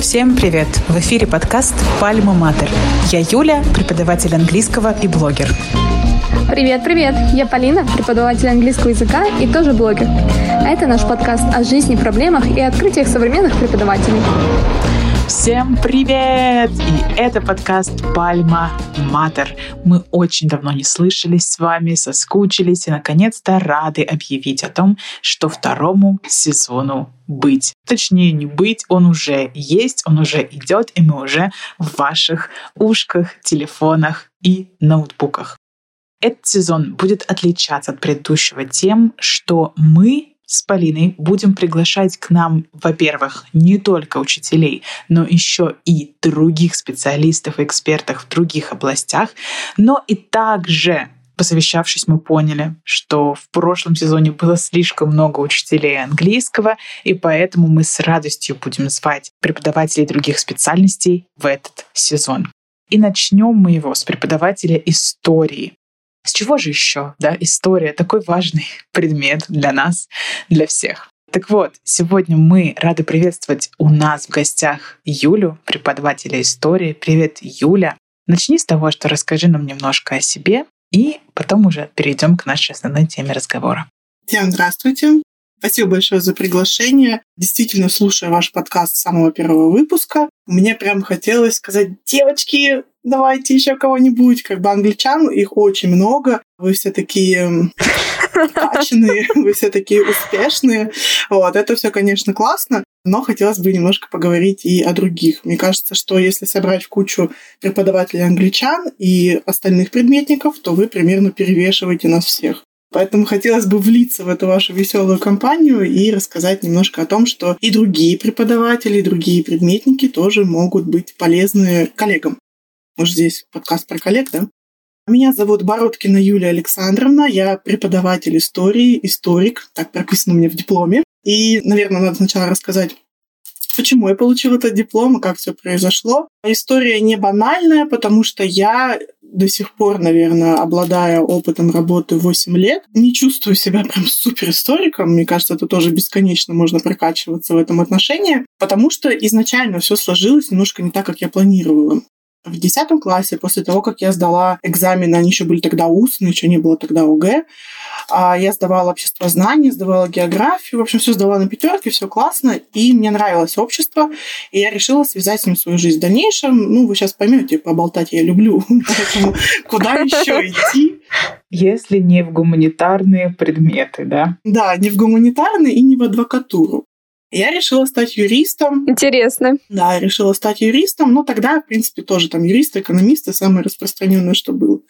Всем привет! В эфире подкаст «Пальма Матер». Я Юля, преподаватель английского и блогер. Привет, привет! Я Полина, преподаватель английского языка и тоже блогер. Это наш подкаст о жизни, проблемах и открытиях современных преподавателей. Всем привет! И это подкаст «Пальма Матер». Мы очень давно не слышались с вами, соскучились и, наконец-то, рады объявить о том, что второму сезону быть. Точнее, не быть, он уже есть, он уже идет, и мы уже в ваших ушках, телефонах и ноутбуках. Этот сезон будет отличаться от предыдущего тем, что мы с Полиной будем приглашать к нам, во-первых, не только учителей, но еще и других специалистов и экспертов в других областях, но и также Посовещавшись, мы поняли, что в прошлом сезоне было слишком много учителей английского, и поэтому мы с радостью будем звать преподавателей других специальностей в этот сезон. И начнем мы его с преподавателя истории. С чего же еще, да, история такой важный предмет для нас, для всех. Так вот, сегодня мы рады приветствовать у нас в гостях Юлю, преподавателя истории. Привет, Юля. Начни с того, что расскажи нам немножко о себе, и потом уже перейдем к нашей основной теме разговора. Всем здравствуйте. Спасибо большое за приглашение. Действительно, слушая ваш подкаст с самого первого выпуска, мне прям хотелось сказать, девочки, давайте еще кого-нибудь, как бы англичан, их очень много, вы все такие качанные, вы все такие успешные. Вот, это все, конечно, классно, но хотелось бы немножко поговорить и о других. Мне кажется, что если собрать в кучу преподавателей англичан и остальных предметников, то вы примерно перевешиваете нас всех. Поэтому хотелось бы влиться в эту вашу веселую компанию и рассказать немножко о том, что и другие преподаватели, и другие предметники тоже могут быть полезны коллегам. Может, здесь подкаст про коллег, да? Меня зовут Бородкина Юлия Александровна, я преподаватель истории, историк, так прописано мне в дипломе. И, наверное, надо сначала рассказать, почему я получила этот диплом и как все произошло. История не банальная, потому что я до сих пор, наверное, обладая опытом работы 8 лет, не чувствую себя прям супер историком. Мне кажется, это тоже бесконечно можно прокачиваться в этом отношении, потому что изначально все сложилось немножко не так, как я планировала. В 10 классе, после того, как я сдала экзамены, они еще были тогда устные, еще не было тогда ОГЭ, а, я сдавала общество знаний, сдавала географию, в общем, все сдавала на пятерке, все классно, и мне нравилось общество, и я решила связать с ним свою жизнь в дальнейшем. Ну, вы сейчас поймете, поболтать я люблю, поэтому куда еще идти? Если не в гуманитарные предметы, да? Да, не в гуманитарные и не в адвокатуру. Я решила стать юристом. Интересно. Да, я решила стать юристом. Но тогда, в принципе, тоже там юристы, экономисты, самое распространенное, что было.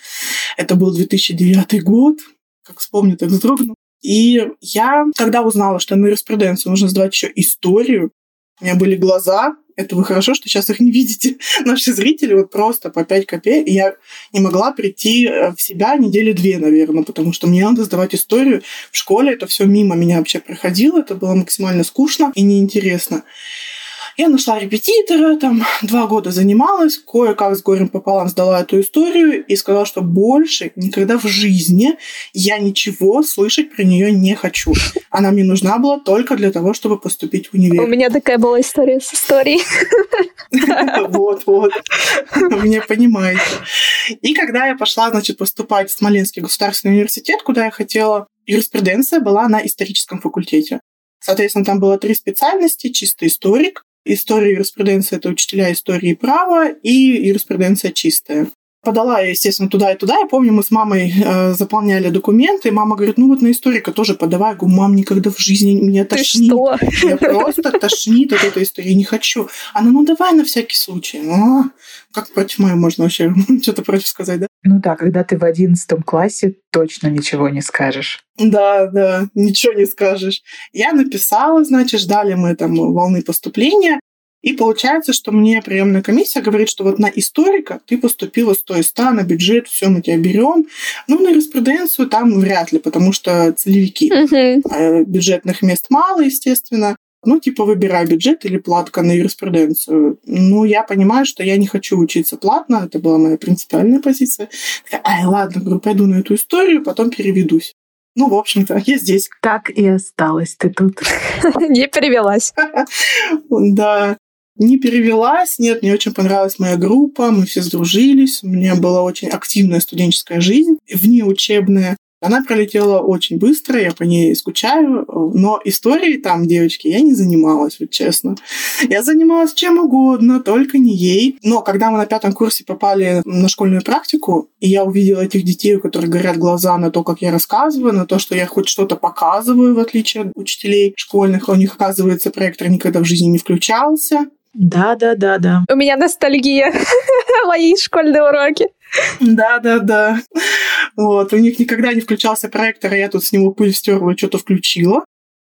Это был 2009 год. Как вспомню, так вздрогну. И я, когда узнала, что на юриспруденцию нужно сдавать еще историю, у меня были глаза, это вы хорошо, что сейчас их не видите. Наши зрители вот просто по 5 копеек. Я не могла прийти э, в себя недели две, наверное, потому что мне надо сдавать историю. В школе это все мимо меня вообще проходило. Это было максимально скучно и неинтересно. Я нашла репетитора, там два года занималась, кое-как с горем пополам сдала эту историю и сказала, что больше никогда в жизни я ничего слышать про нее не хочу. Она мне нужна была только для того, чтобы поступить в универ. У меня такая была история с историей. Вот, вот. Вы меня понимаете. И когда я пошла, значит, поступать в Смоленский государственный университет, куда я хотела, юриспруденция была на историческом факультете. Соответственно, там было три специальности. Чистый историк, История юриспруденции – это учителя истории и права, и юриспруденция чистая. Подала я, естественно, туда и туда. Я помню, мы с мамой э, заполняли документы, и мама говорит, ну вот на историка тоже подавай. Я говорю, мам, никогда в жизни меня тошнит. Ты что? Я просто тошнит от этой истории, не хочу. Она, ну давай на всякий случай. Ну, как против моей можно вообще что-то против сказать, да? Ну да, когда ты в одиннадцатом классе, точно ничего не скажешь. Да, да, ничего не скажешь. Я написала, значит, ждали мы там волны поступления. И получается, что мне приемная комиссия говорит, что вот на историка ты поступила 100 из 100, на бюджет, все мы тебя берем. Ну, на юриспруденцию там вряд ли, потому что целевики. А Бюджетных мест мало, естественно. ну, типа, выбирай бюджет или платка на юриспруденцию. Ну, я понимаю, что я не хочу учиться платно, это была моя принципиальная позиция. Такая, ай, ладно, говорю, пойду на эту историю, потом переведусь. Ну, в общем-то, я здесь. Так и осталась ты тут. Не перевелась. Да. Не перевелась, нет, мне очень понравилась моя группа, мы все сдружились, у меня была очень активная студенческая жизнь, внеучебная. Она пролетела очень быстро, я по ней скучаю, но истории там, девочки, я не занималась, вот честно. Я занималась чем угодно, только не ей. Но когда мы на пятом курсе попали на школьную практику, и я увидела этих детей, у которых горят глаза на то, как я рассказываю, на то, что я хоть что-то показываю, в отличие от учителей школьных, у них, оказывается, проектор никогда в жизни не включался. Да, да, да, да. У меня ностальгия мои школьные уроки. Да, да, да. Вот, у них никогда не включался проектор, а я тут с него пыль стерла, что-то включила.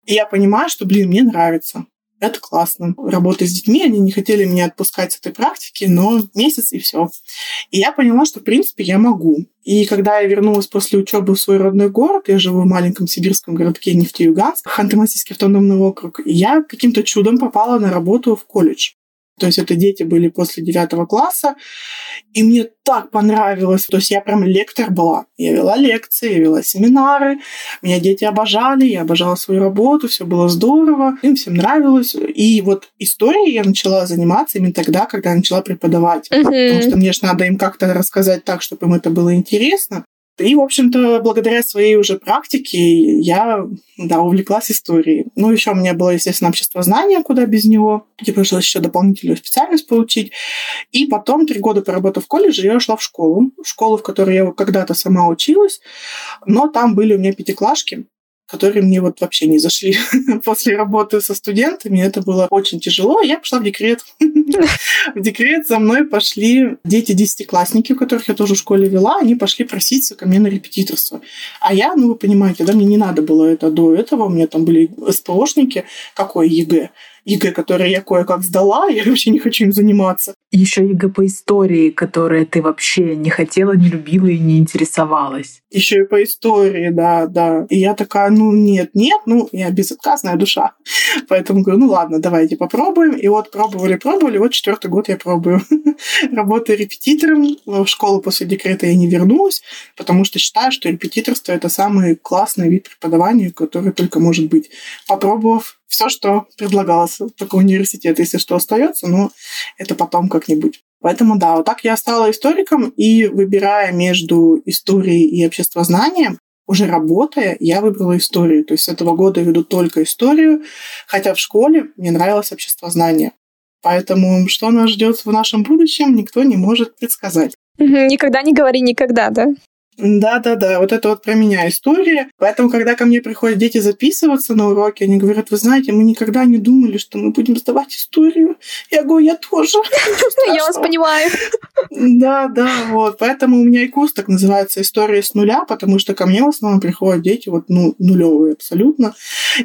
И я понимаю, что, блин, мне нравится. Это классно. Работа с детьми, они не хотели меня отпускать с этой практики, но месяц и все. И я поняла, что, в принципе, я могу. И когда я вернулась после учебы в свой родной город, я живу в маленьком сибирском городке Нефтеюганск, Ханты-Мансийский автономный округ, я каким-то чудом попала на работу в колледж. То есть это дети были после девятого класса. И мне так понравилось. То есть я прям лектор была. Я вела лекции, я вела семинары. Меня дети обожали, я обожала свою работу, все было здорово. Им всем нравилось. И вот историей я начала заниматься именно тогда, когда я начала преподавать. Uh-huh. Потому что мне же надо им как-то рассказать так, чтобы им это было интересно. И, в общем-то, благодаря своей уже практике я, да, увлеклась историей. Ну, еще у меня было, естественно, общество знания, куда без него. Мне пришлось еще дополнительную специальность получить. И потом, три года поработав в колледже, я ушла в школу. Школу, в которой я когда-то сама училась. Но там были у меня пятиклашки которые мне вот вообще не зашли после работы со студентами. Это было очень тяжело. Я пошла в декрет. В декрет за мной пошли дети-десятиклассники, у которых я тоже в школе вела. Они пошли проситься ко мне на репетиторство. А я, ну вы понимаете, да, мне не надо было это до этого. У меня там были СПОшники. Какое ЕГЭ? ЕГЭ, которые я кое-как сдала, я вообще не хочу им заниматься. Еще ЕГЭ по истории, которые ты вообще не хотела, не любила и не интересовалась. Еще и по истории, да, да. И я такая, ну нет, нет, ну я безотказная душа. Поэтому говорю, ну ладно, давайте попробуем. И вот пробовали, пробовали, вот четвертый год я пробую. Работаю репетитором. В школу после декрета я не вернулась, потому что считаю, что репетиторство — это самый классный вид преподавания, который только может быть. Попробовав все, что предлагалось. Только университет, если что, остается, но это потом как-нибудь. Поэтому да, вот так я стала историком, и выбирая между историей и обществознанием, уже работая, я выбрала историю. То есть с этого года веду только историю, хотя в школе мне нравилось обществознание. Поэтому что нас ждет в нашем будущем, никто не может предсказать. Никогда не говори никогда, да? Да-да-да, вот это вот про меня история. Поэтому, когда ко мне приходят дети записываться на уроки, они говорят, вы знаете, мы никогда не думали, что мы будем сдавать историю. Я говорю, я тоже. Я вас понимаю. Да, да, вот. Поэтому у меня и курс так называется «История с нуля», потому что ко мне в основном приходят дети вот ну, нулевые абсолютно,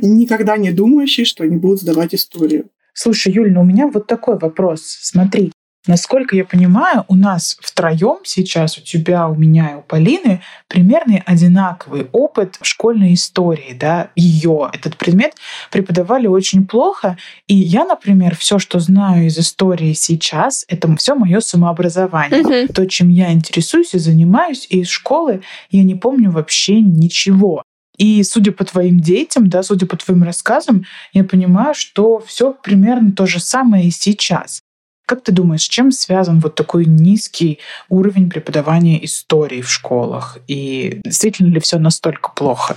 никогда не думающие, что они будут сдавать историю. Слушай, Юль, ну у меня вот такой вопрос. Смотри, Насколько я понимаю, у нас втроем сейчас, у тебя, у меня и у Полины, примерно одинаковый опыт школьной истории. Да? Ее, этот предмет, преподавали очень плохо. И я, например, все, что знаю из истории сейчас, это все мое самообразование. Uh-huh. То, чем я интересуюсь и занимаюсь, и из школы я не помню вообще ничего. И судя по твоим детям, да, судя по твоим рассказам, я понимаю, что все примерно то же самое и сейчас. Как ты думаешь, с чем связан вот такой низкий уровень преподавания истории в школах? И действительно ли все настолько плохо?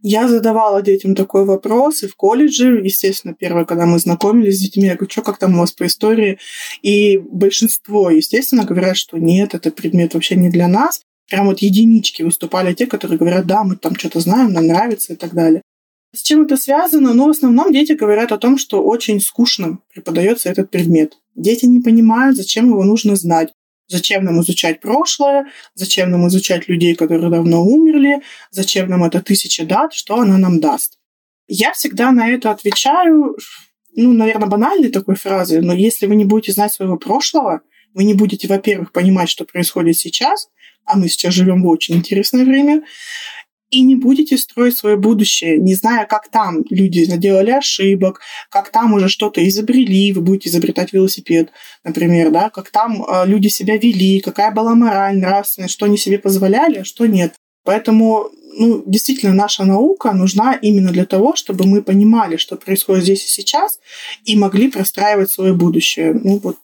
Я задавала детям такой вопрос и в колледже, естественно, первое, когда мы знакомились с детьми, я говорю, что, как там у вас по истории? И большинство, естественно, говорят, что нет, это предмет вообще не для нас. Прям вот единички выступали те, которые говорят, да, мы там что-то знаем, нам нравится и так далее. С чем это связано? Ну, в основном дети говорят о том, что очень скучно преподается этот предмет. Дети не понимают, зачем его нужно знать. Зачем нам изучать прошлое, зачем нам изучать людей, которые давно умерли, зачем нам это тысяча дат, что она нам даст. Я всегда на это отвечаю, ну, наверное, банальной такой фразой, но если вы не будете знать своего прошлого, вы не будете, во-первых, понимать, что происходит сейчас, а мы сейчас живем в очень интересное время, и не будете строить свое будущее, не зная, как там люди наделали ошибок, как там уже что-то изобрели, вы будете изобретать велосипед, например, да, как там э, люди себя вели, какая была мораль, нравственность, что они себе позволяли, а что нет. Поэтому ну, действительно, наша наука нужна именно для того, чтобы мы понимали, что происходит здесь и сейчас, и могли простраивать свое будущее. Ну, вот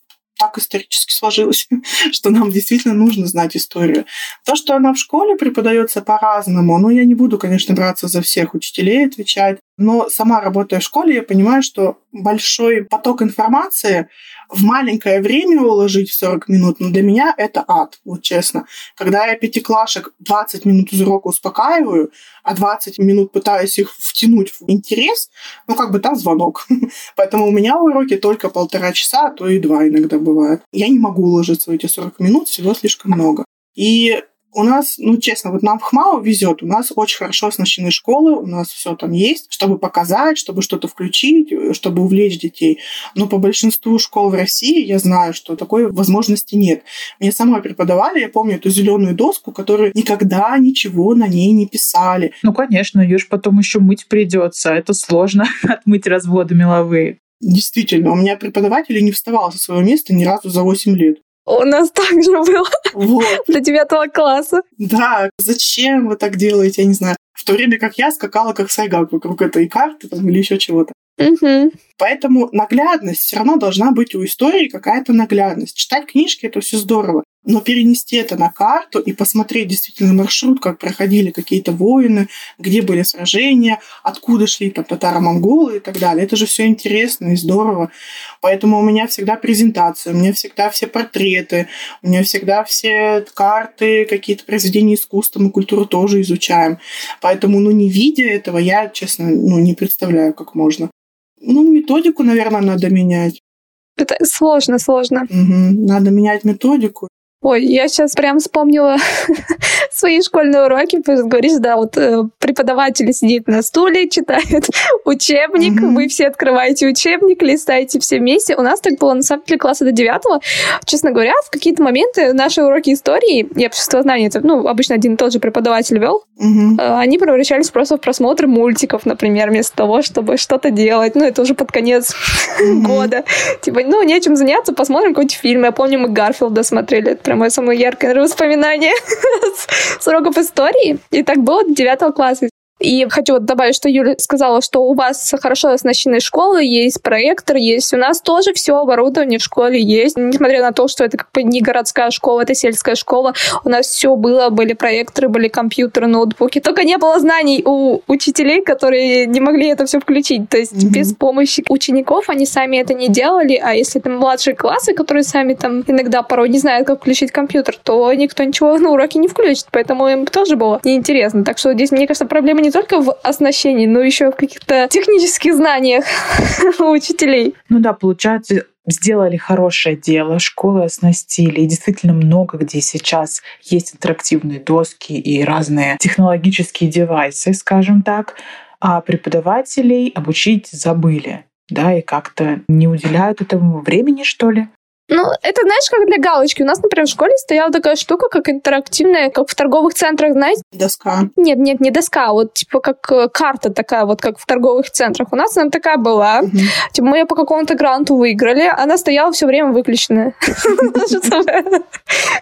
так исторически сложилось, что нам действительно нужно знать историю. То, что она в школе преподается по-разному, ну, я не буду, конечно, браться за всех учителей отвечать, но сама работая в школе, я понимаю, что большой поток информации в маленькое время уложить в 40 минут, ну, для меня это ад, вот честно. Когда я пятиклашек 20 минут из урока успокаиваю, а 20 минут пытаюсь их втянуть в интерес, ну, как бы там звонок. Поэтому у меня уроки только полтора часа, а то и два иногда бывает. Я не могу уложиться в эти 40 минут, всего слишком много. И у нас, ну, честно, вот нам в ХМАУ везет, у нас очень хорошо оснащены школы, у нас все там есть, чтобы показать, чтобы что-то включить, чтобы увлечь детей. Но по большинству школ в России я знаю, что такой возможности нет. Мне самой преподавали, я помню эту зеленую доску, которую никогда ничего на ней не писали. Ну, конечно, ее же потом еще мыть придется. Это сложно отмыть разводы меловые. Действительно, у меня преподаватель не вставал со своего места ни разу за 8 лет. У нас так же было. Вот. До девятого класса. Да, зачем вы так делаете, я не знаю. В то время как я скакала как сайгак вокруг этой карты там, или еще чего-то. Угу. Поэтому наглядность все равно должна быть у истории какая-то наглядность. Читать книжки это все здорово, но перенести это на карту и посмотреть действительно маршрут, как проходили какие-то войны, где были сражения, откуда шли там татаро-монголы и так далее. Это же все интересно и здорово. Поэтому у меня всегда презентация, у меня всегда все портреты, у меня всегда все карты, какие-то произведения искусства, мы культуру тоже изучаем. Поэтому, ну, не видя этого, я, честно, ну, не представляю, как можно. Ну, методику, наверное, надо менять. Это сложно, сложно. Угу. Надо менять методику. Ой, я сейчас прям вспомнила свои школьные уроки, говоришь, да, вот э, преподаватель сидит на стуле, читает учебник, mm-hmm. вы все открываете учебник, листаете все вместе. У нас так было, на самом деле, класса до девятого. Честно говоря, в какие-то моменты наши уроки истории и обществознания, это, ну, обычно один и тот же преподаватель вел, mm-hmm. они превращались просто в просмотр мультиков, например, вместо того, чтобы что-то делать. Ну, это уже под конец mm-hmm. года. Типа, ну, нечем заняться, посмотрим какой-нибудь фильм. Я помню, мы Гарфилда смотрели, это прям мое самое яркое воспоминание с уроков истории. И так было до девятого класса. И хочу вот добавить, что Юля сказала, что у вас хорошо оснащены школы, есть проектор, есть. У нас тоже все оборудование в школе есть. Несмотря на то, что это как бы не городская школа, это сельская школа, у нас все было, были проекторы, были компьютеры, ноутбуки. Только не было знаний у учителей, которые не могли это все включить. То есть mm-hmm. без помощи учеников они сами это не делали, а если это младшие классы, которые сами там иногда порой не знают, как включить компьютер, то никто ничего на уроке не включит. Поэтому им тоже было неинтересно. Так что здесь, мне кажется, проблема не только в оснащении, но еще в каких-то технических знаниях у учителей. Ну да, получается, сделали хорошее дело, школы оснастили. И действительно много где сейчас есть интерактивные доски и разные технологические девайсы, скажем так, а преподавателей обучить забыли да, и как-то не уделяют этому времени, что ли? Ну, это, знаешь, как для галочки. У нас, например, в школе стояла такая штука, как интерактивная, как в торговых центрах, знаете? Доска. Нет, нет, не доска, а вот типа как э, карта такая, вот как в торговых центрах. У нас она такая была. Угу. Типа мы ее по какому-то гранту выиграли, она стояла все время выключенная.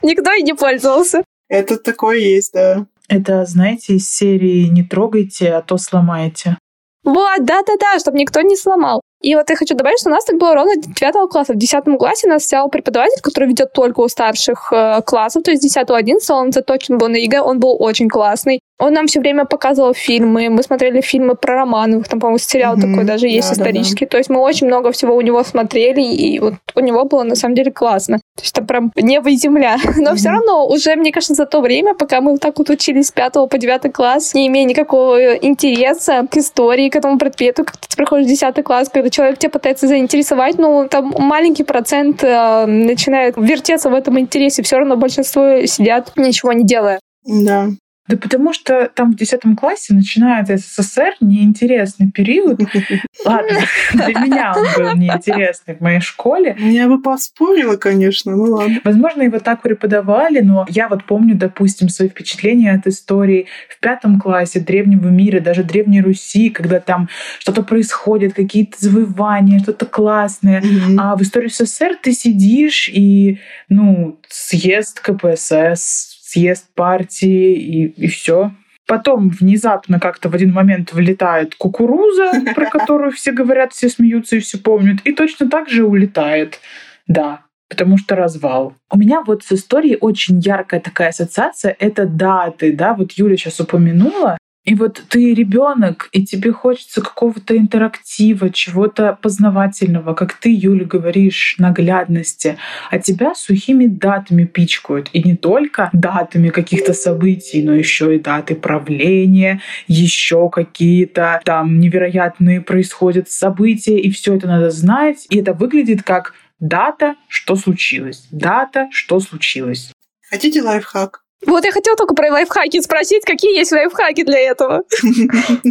Никто и не пользовался. Это такое есть, да. Это, знаете, из серии «Не трогайте, а то сломаете». Вот, да-да-да, чтобы никто не сломал. И вот я хочу добавить, что у нас так было ровно 9 класса. В 10 классе нас взял преподаватель, который ведет только у старших э, классов, то есть 10-11, он заточен был на ЕГЭ, он был очень классный. Он нам все время показывал фильмы, мы смотрели фильмы про Романовых, там, по-моему, сериал mm-hmm. такой даже есть да, исторический. Да, да. То есть мы очень много всего у него смотрели, и вот у него было на самом деле классно. То есть это прям небо и земля. Но mm-hmm. все равно уже, мне кажется, за то время, пока мы вот так вот учились с 5 по 9 класс, не имея никакого интереса к истории, к этому предмету, как ты проходишь 10 класс, когда человек тебя пытается заинтересовать, ну, там маленький процент э, начинает вертеться в этом интересе, все равно большинство сидят, ничего не делая. Да. Да потому что там в 10 классе начинается СССР, неинтересный период. Ладно, для меня он был неинтересный в моей школе. Я бы поспорила, конечно, ну ладно. Возможно, его так преподавали, но я вот помню, допустим, свои впечатления от истории в пятом классе древнего мира, даже Древней Руси, когда там что-то происходит, какие-то завоевания, что-то классное. Mm-hmm. А в истории СССР ты сидишь и, ну, съезд КПСС, съезд партии и, и все. Потом внезапно как-то в один момент влетает кукуруза, про которую все говорят, все смеются и все помнят, и точно так же улетает. Да, потому что развал. У меня вот с историей очень яркая такая ассоциация — это даты, да, вот Юля сейчас упомянула, и вот ты ребенок, и тебе хочется какого-то интерактива, чего-то познавательного, как ты, Юля, говоришь, наглядности, а тебя сухими датами пичкают. И не только датами каких-то событий, но еще и даты правления, еще какие-то там невероятные происходят события, и все это надо знать. И это выглядит как дата, что случилось, дата, что случилось. Хотите лайфхак? Вот я хотела только про лайфхаки спросить, какие есть лайфхаки для этого.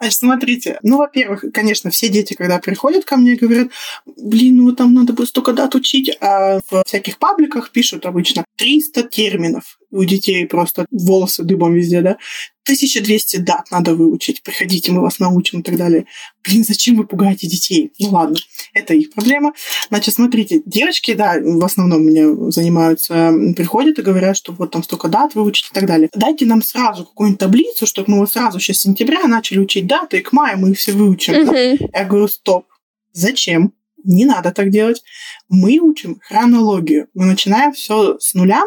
Значит, смотрите, ну, во-первых, конечно, все дети, когда приходят ко мне, говорят, блин, ну там надо бы столько дат учить, а в всяких пабликах пишут обычно 300 терминов. У детей просто волосы дыбом везде, да? 1200 дат надо выучить, приходите, мы вас научим и так далее. Блин, зачем вы пугаете детей? Ну ладно, это их проблема. Значит, смотрите, девочки, да, в основном меня занимаются, приходят и говорят, что вот там столько дат выучить и так далее. Дайте нам сразу какую-нибудь таблицу, чтобы мы вот сразу сейчас с сентября начали учить даты, и к маю мы их все выучим. Uh-huh. Я говорю, стоп, зачем? Не надо так делать. Мы учим хронологию. Мы начинаем все с нуля,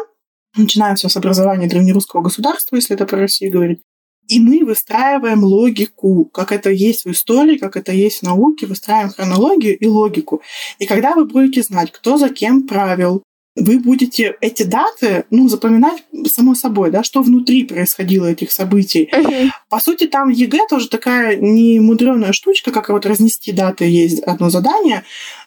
начинаем все с образования древнерусского государства, если это про Россию говорить. И мы выстраиваем логику, как это есть в истории, как это есть в науке, выстраиваем хронологию и логику. И когда вы будете знать, кто за кем правил, вы будете эти даты, ну, запоминать само собой, да, что внутри происходило этих событий. Uh-huh. По сути, там ЕГЭ тоже такая немудреная штучка, как вот разнести даты, есть одно задание,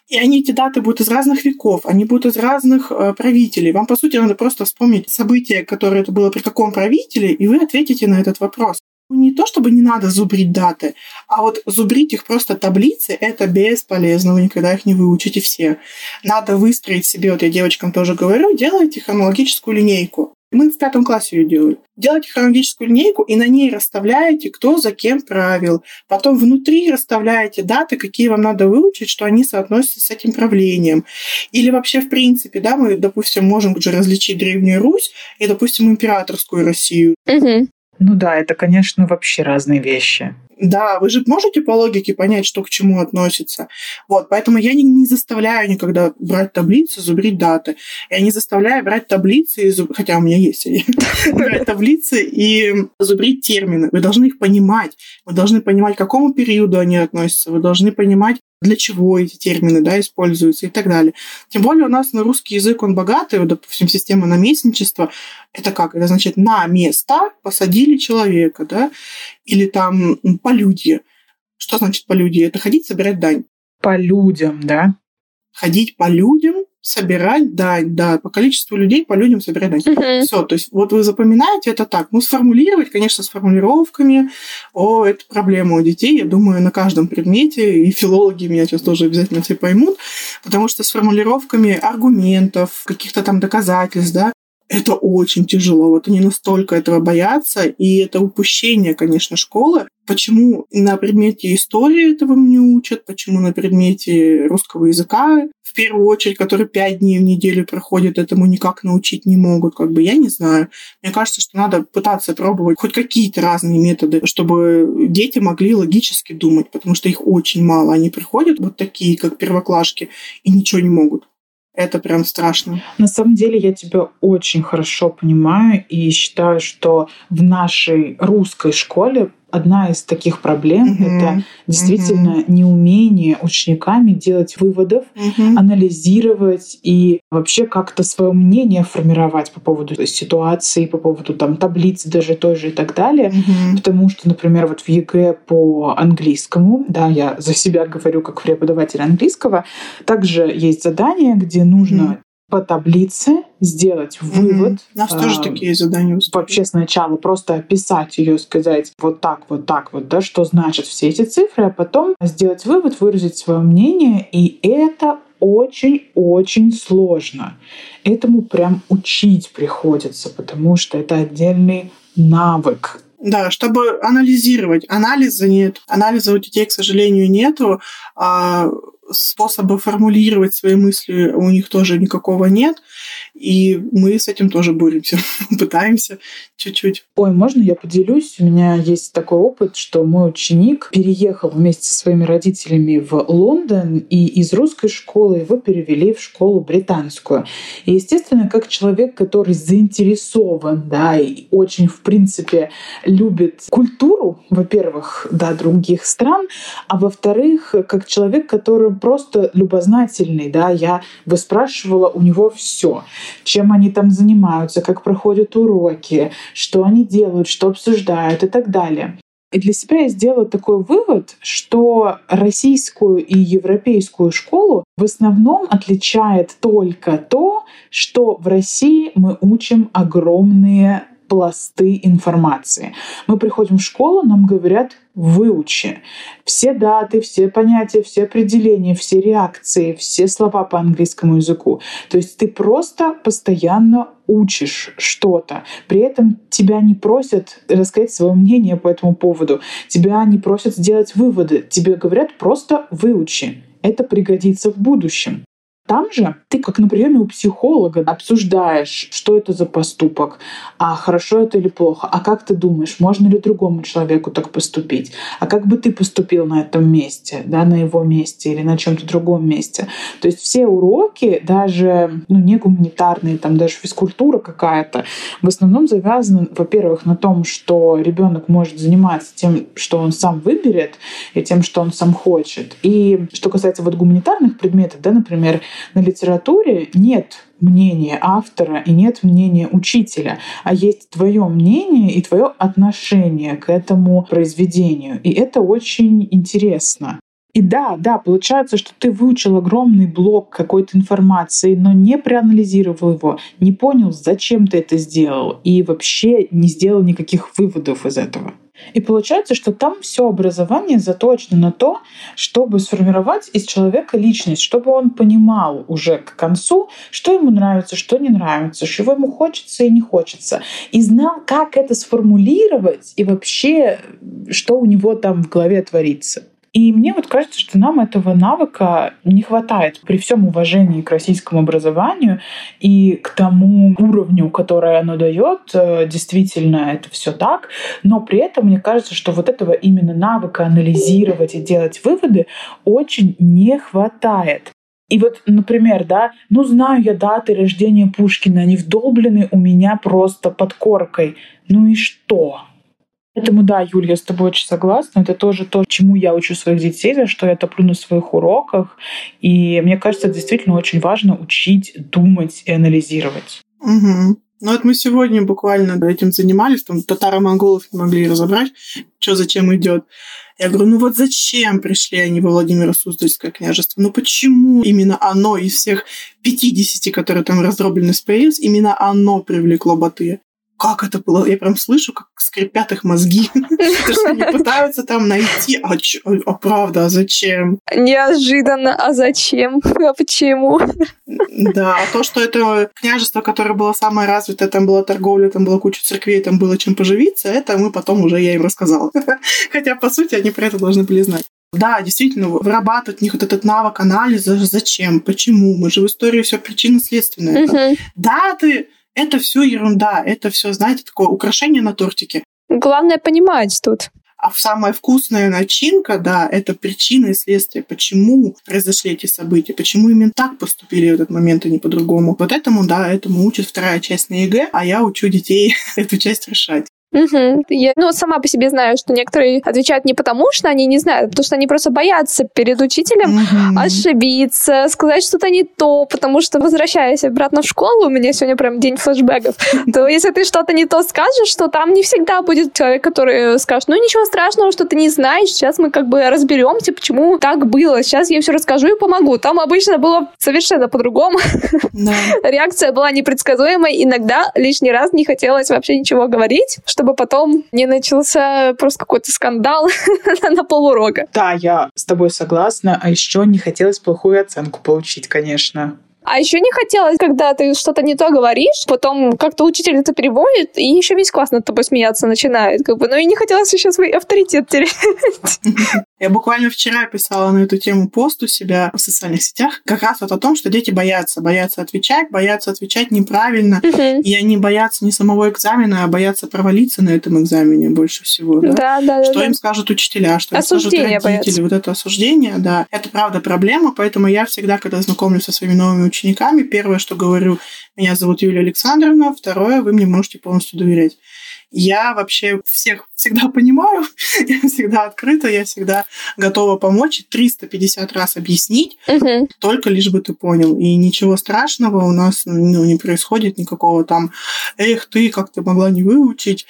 и они, эти даты будут из разных веков, они будут из разных э, правителей. Вам, по сути, надо просто вспомнить события, которое это было при каком правителе, и вы ответите на этот вопрос. Не то, чтобы не надо зубрить даты, а вот зубрить их просто таблицы – это бесполезно, вы никогда их не выучите все. Надо выстроить себе, вот я девочкам тоже говорю, делайте хронологическую линейку. Мы в пятом классе ее делали. Делайте хронологическую линейку и на ней расставляете, кто за кем правил. Потом внутри расставляете даты, какие вам надо выучить, что они соотносятся с этим правлением. Или вообще, в принципе, да, мы, допустим, можем уже различить Древнюю Русь и, допустим, императорскую Россию. Угу. Ну да, это, конечно, вообще разные вещи. Да, вы же можете по логике понять, что к чему относится. Вот, поэтому я не, не заставляю никогда брать таблицы, зубрить даты. Я не заставляю брать таблицы, и зуб... хотя у меня есть они, брать таблицы и зубрить термины. Вы должны их понимать. Вы должны понимать, к какому периоду они относятся. Вы должны понимать, для чего эти термины да, используются и так далее. Тем более у нас на русский язык он богатый, вот, допустим, система наместничества. Это как? Это значит на место посадили человека, да? Или там полюдье. Что значит полюдье? Это ходить собирать дань. По людям, да? Ходить по людям, собирать дань, да, по количеству людей, по людям собирать дань. Uh-huh. Все, то есть вот вы запоминаете это так. Ну, сформулировать, конечно, с формулировками. О, это проблема у детей, я думаю, на каждом предмете, и филологи меня сейчас тоже обязательно все поймут, потому что с формулировками аргументов, каких-то там доказательств, да, это очень тяжело. Вот они настолько этого боятся, и это упущение, конечно, школы. Почему на предмете истории этого не учат, почему на предмете русского языка, в первую очередь, который пять дней в неделю проходит, этому никак научить не могут, как бы я не знаю. Мне кажется, что надо пытаться пробовать хоть какие-то разные методы, чтобы дети могли логически думать, потому что их очень мало. Они приходят вот такие, как первоклашки, и ничего не могут. Это прям страшно. На самом деле я тебя очень хорошо понимаю и считаю, что в нашей русской школе одна из таких проблем угу. это действительно угу. неумение учениками делать выводов, угу. анализировать и вообще как-то свое мнение формировать по поводу ситуации, по поводу там таблицы даже той же и так далее. Угу. Потому что, например, вот в ЕГЭ по английскому, да, я за себя говорю как преподаватель английского, также есть задание, где нужно по таблице сделать вывод. Mm-hmm. У нас а, тоже такие задания. Вообще сначала просто описать ее, сказать вот так, вот так, вот, да, что значит все эти цифры, а потом сделать вывод, выразить свое мнение, и это очень-очень сложно. Этому прям учить приходится, потому что это отдельный навык. Да, чтобы анализировать. Анализа нет. Анализа у детей, к сожалению, нету. А способа формулировать свои мысли у них тоже никакого нет. И мы с этим тоже боремся, пытаемся чуть-чуть. Ой, можно я поделюсь? У меня есть такой опыт, что мой ученик переехал вместе со своими родителями в Лондон, и из русской школы его перевели в школу британскую. И, естественно, как человек, который заинтересован, да, и очень, в принципе, любит культуру, во-первых, да, других стран, а во-вторых, как человек, который просто любознательный, да, я выспрашивала у него все чем они там занимаются, как проходят уроки, что они делают, что обсуждают и так далее. И для себя я сделала такой вывод, что российскую и европейскую школу в основном отличает только то, что в России мы учим огромные пласты информации. Мы приходим в школу, нам говорят выучи. Все даты, все понятия, все определения, все реакции, все слова по английскому языку. То есть ты просто постоянно учишь что-то. При этом тебя не просят рассказать свое мнение по этому поводу. Тебя не просят сделать выводы. Тебе говорят просто выучи. Это пригодится в будущем. Там же ты, как на приеме у психолога, обсуждаешь, что это за поступок, а хорошо это или плохо, а как ты думаешь, можно ли другому человеку так поступить, а как бы ты поступил на этом месте, да, на его месте или на чем-то другом месте. То есть все уроки, даже ну, не гуманитарные, там даже физкультура какая-то, в основном завязаны, во-первых, на том, что ребенок может заниматься тем, что он сам выберет, и тем, что он сам хочет. И что касается вот гуманитарных предметов, да, например, на литературе нет мнения автора и нет мнения учителя, а есть твое мнение и твое отношение к этому произведению. И это очень интересно. И да, да, получается, что ты выучил огромный блок какой-то информации, но не проанализировал его, не понял, зачем ты это сделал, и вообще не сделал никаких выводов из этого. И получается, что там все образование заточено на то, чтобы сформировать из человека личность, чтобы он понимал уже к концу, что ему нравится, что не нравится, чего ему хочется и не хочется, и знал, как это сформулировать и вообще, что у него там в голове творится. И мне вот кажется, что нам этого навыка не хватает при всем уважении к российскому образованию и к тому уровню, который оно дает. Э, действительно, это все так. Но при этом мне кажется, что вот этого именно навыка анализировать и делать выводы очень не хватает. И вот, например, да, ну знаю я даты рождения Пушкина, они вдолблены у меня просто под коркой. Ну и что? Поэтому да, Юлия, я с тобой очень согласна. Это тоже то, чему я учу своих детей, за что я топлю на своих уроках. И мне кажется, действительно очень важно учить думать и анализировать. Угу. Ну вот мы сегодня буквально этим занимались, там татаро-монголов не могли разобрать, что зачем идет. Я говорю, ну вот зачем пришли они во Владимиро Суздальское княжество? Ну почему именно оно из всех 50, которые там раздроблены появилось, именно оно привлекло Батыя? Как это было? Я прям слышу, как скрипят их мозги. что они пытаются там найти, а, а правда, а зачем? Неожиданно, а зачем? А почему? Да, а то, что это княжество, которое было самое развитое, там была торговля, там была куча церквей, там было чем поживиться, это мы потом уже я им рассказала. Хотя, по сути, они про это должны были знать. Да, действительно, вырабатывать у них вот этот навык анализа, зачем, почему. Мы же в истории все причинно-следственное. Uh-huh. Даты, это все ерунда, это все, знаете, такое украшение на тортике. Главное понимать тут. А самая вкусная начинка, да, это причина и следствие, почему произошли эти события, почему именно так поступили в этот момент, а не по-другому. Вот этому, да, этому учит вторая часть на ЕГЭ, а я учу детей эту часть решать. Угу. Я, ну, сама по себе знаю, что некоторые отвечают не потому, что они не знают, а потому что они просто боятся перед учителем угу. ошибиться, сказать что-то не то, потому что, возвращаясь обратно в школу, у меня сегодня прям день флешбеков, то если ты что-то не то скажешь, то там не всегда будет человек, который скажет, ну, ничего страшного, что ты не знаешь, сейчас мы как бы разберемся, почему так было, сейчас я все расскажу и помогу. Там обычно было совершенно по-другому. Реакция была непредсказуемой, иногда лишний раз не хотелось вообще ничего говорить, чтобы потом не начался просто какой-то скандал на полурока. Да, я с тобой согласна. А еще не хотелось плохую оценку получить, конечно. А еще не хотелось, когда ты что-то не то говоришь, потом как-то учитель это переводит, и еще весь класс над тобой смеяться начинает. Как бы. Ну и не хотелось еще свой авторитет терять. Я буквально вчера писала на эту тему пост у себя в социальных сетях, как раз вот о том, что дети боятся, боятся отвечать, боятся отвечать неправильно, uh-huh. и они боятся не самого экзамена, а боятся провалиться на этом экзамене больше всего. Да, да, да. Что да, им скажут учителя, что им скажут родители, боятся. вот это осуждение, да, это правда проблема, поэтому я всегда, когда знакомлюсь со своими новыми учителями, учениками. Первое, что говорю, меня зовут Юлия Александровна. Второе, вы мне можете полностью доверять. Я вообще всех всегда понимаю, я всегда открыта, я всегда готова помочь, 350 раз объяснить, угу. только лишь бы ты понял. И ничего страшного у нас ну, не происходит, никакого там, эх, ты как ты могла не выучить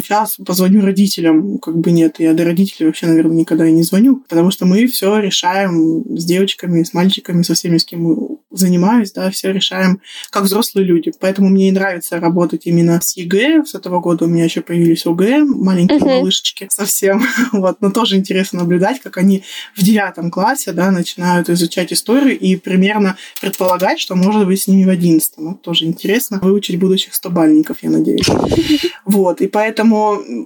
сейчас позвоню родителям, как бы нет, я до родителей вообще, наверное, никогда и не звоню, потому что мы все решаем с девочками, с мальчиками, со всеми, с кем занимаюсь, да, все решаем как взрослые люди. Поэтому мне и нравится работать именно с ЕГЭ. С этого года у меня еще появились ОГЭ, маленькие uh-huh. малышечки совсем. вот, но тоже интересно наблюдать, как они в девятом классе, да, начинают изучать историю и примерно предполагать, что может быть с ними в одиннадцатом. Это тоже интересно. Выучить будущих стобалльников, я надеюсь. вот, и поэтому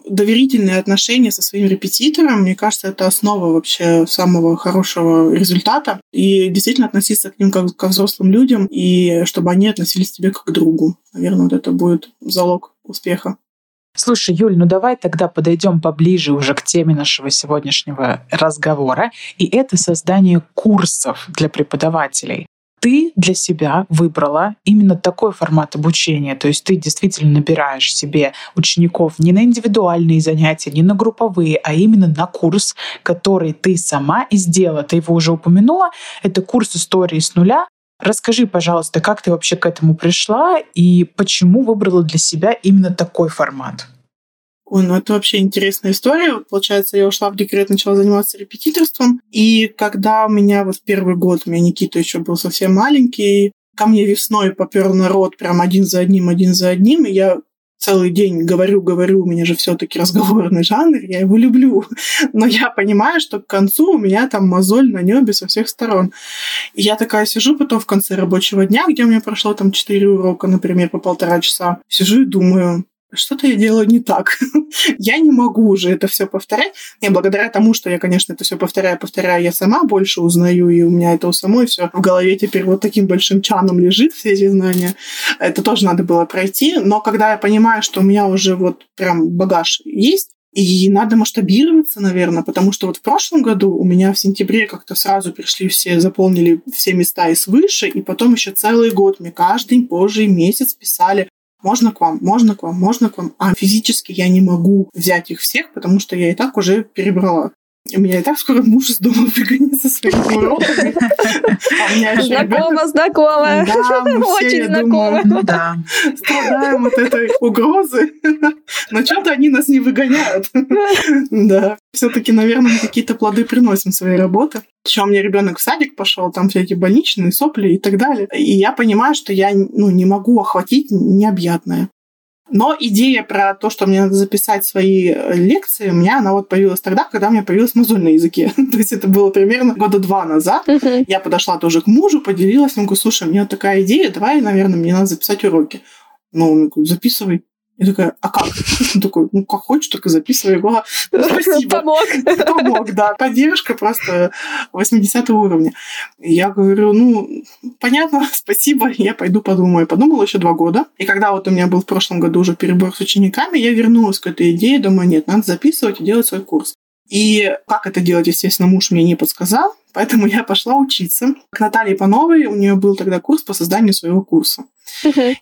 доверительные отношения со своим репетитором, мне кажется, это основа вообще самого хорошего результата. И действительно относиться к ним как, как взрослым людям, и чтобы они относились к тебе как к другу. Наверное, вот это будет залог успеха. Слушай, Юль, ну давай тогда подойдем поближе уже к теме нашего сегодняшнего разговора, и это создание курсов для преподавателей ты для себя выбрала именно такой формат обучения. То есть ты действительно набираешь себе учеников не на индивидуальные занятия, не на групповые, а именно на курс, который ты сама и сделала. Ты его уже упомянула. Это курс истории с нуля. Расскажи, пожалуйста, как ты вообще к этому пришла и почему выбрала для себя именно такой формат? Ой, ну это вообще интересная история. Получается, я ушла в декрет, начала заниматься репетиторством. И когда у меня вот первый год, у меня Никита еще был совсем маленький, ко мне весной попер народ прям один за одним, один за одним, и я целый день говорю, говорю, у меня же все-таки разговорный жанр, я его люблю. Но я понимаю, что к концу у меня там мозоль на небе со всех сторон. И я такая сижу потом в конце рабочего дня, где у меня прошло там 4 урока, например, по полтора часа. Сижу и думаю, что-то я делаю не так. я не могу уже это все повторять. Не, благодаря тому, что я, конечно, это все повторяю, повторяю, я сама больше узнаю, и у меня это у самой все в голове теперь вот таким большим чаном лежит, все эти знания. Это тоже надо было пройти. Но когда я понимаю, что у меня уже вот прям багаж есть, и надо масштабироваться, наверное, потому что вот в прошлом году у меня в сентябре как-то сразу пришли все, заполнили все места и свыше, и потом еще целый год мне каждый позже месяц писали, можно к вам, можно к вам, можно к вам, а физически я не могу взять их всех, потому что я и так уже перебрала. У меня и так скоро муж из дома выгонит со своими уроками. А знакомо, знакомо. Да, мы все, Очень знакомо. Ну да, страдаем от этой угрозы. Но что-то они нас не выгоняют. Да. Все-таки, наверное, мы какие-то плоды приносим своей работы. Еще у меня ребенок в садик пошел, там все эти больничные сопли и так далее. И я понимаю, что я ну, не могу охватить необъятное. Но идея про то, что мне надо записать свои э, лекции, у меня она вот появилась тогда, когда у меня появилась мозоль на языке. то есть это было примерно года два назад. Uh-huh. Я подошла тоже к мужу, поделилась, он говорит, слушай, у меня такая идея, давай, наверное, мне надо записать уроки. Ну, он говорит, записывай. Я такая, а как? Он такой, ну, как хочешь, только записывай его. Спасибо. Помог. Помог, да. Поддержка просто 80 уровня. Я говорю, ну, понятно, спасибо, я пойду подумаю. Подумала еще два года. И когда вот у меня был в прошлом году уже перебор с учениками, я вернулась к этой идее, думаю, нет, надо записывать и делать свой курс. И как это делать, естественно, муж мне не подсказал, поэтому я пошла учиться к Наталье Пановой. У нее был тогда курс по созданию своего курса.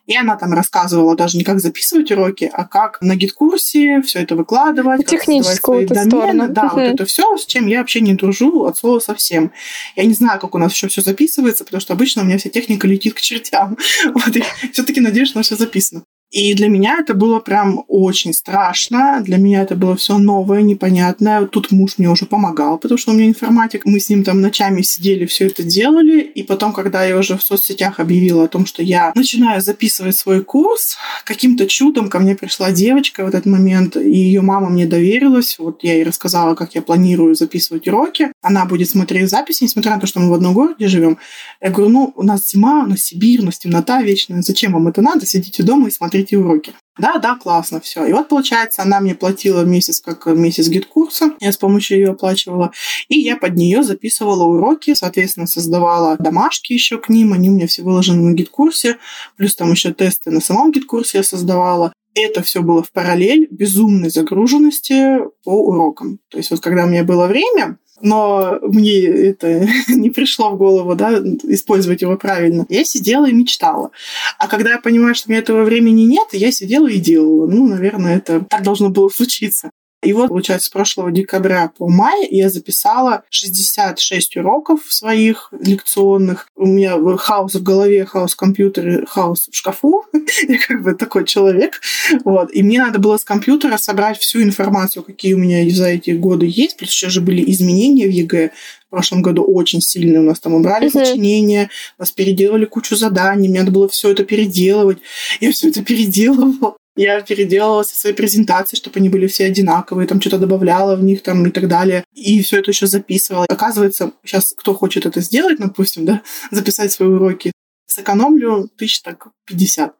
И она там рассказывала даже не как записывать уроки, а как на гид-курсе все это выкладывать. Техническую эту сторону. Да, вот это все, с чем я вообще не дружу от слова совсем. Я не знаю, как у нас еще все записывается, потому что обычно у меня вся техника летит к чертям. Вот, все-таки надеюсь, что все записано. И для меня это было прям очень страшно. Для меня это было все новое, непонятное. Тут муж мне уже помогал, потому что у меня информатик. Мы с ним там ночами сидели, все это делали. И потом, когда я уже в соцсетях объявила о том, что я начинаю записывать свой курс, каким-то чудом ко мне пришла девочка в этот момент, и ее мама мне доверилась. Вот я ей рассказала, как я планирую записывать уроки. Она будет смотреть записи, несмотря на то, что мы в одном городе живем. Я говорю, ну, у нас зима, у нас Сибирь, у нас темнота вечная. Зачем вам это надо? Сидите дома и смотрите эти уроки. Да, да, классно, все. И вот, получается, она мне платила месяц как месяц GetCourse а, я с помощью ее оплачивала, и я под нее записывала уроки, соответственно, создавала домашки еще к ним, они у меня все выложены на GetCourse е, плюс там еще тесты на самом GetCourse е я создавала. Это все было в параллель безумной загруженности по урокам. То есть вот когда у меня было время, но мне это не пришло в голову, да, использовать его правильно. Я сидела и мечтала. А когда я понимаю, что у меня этого времени нет, я сидела и делала. Ну, наверное, это так должно было случиться. И вот, получается, с прошлого декабря по май я записала 66 уроков своих лекционных. У меня хаос в голове, хаос в компьютере, хаос в шкафу. я как бы такой человек. Вот. И мне надо было с компьютера собрать всю информацию, какие у меня за эти годы есть. Плюс еще же были изменения в ЕГЭ в прошлом году очень сильные. У нас там убрали uh-huh. сочинения, нас переделали кучу заданий, мне надо было все это переделывать. Я все это переделывала. Я переделала все свои презентации, чтобы они были все одинаковые, там что-то добавляла в них там и так далее. И все это еще записывала. Оказывается, сейчас кто хочет это сделать, допустим, да, записать свои уроки, сэкономлю тысяч так 50.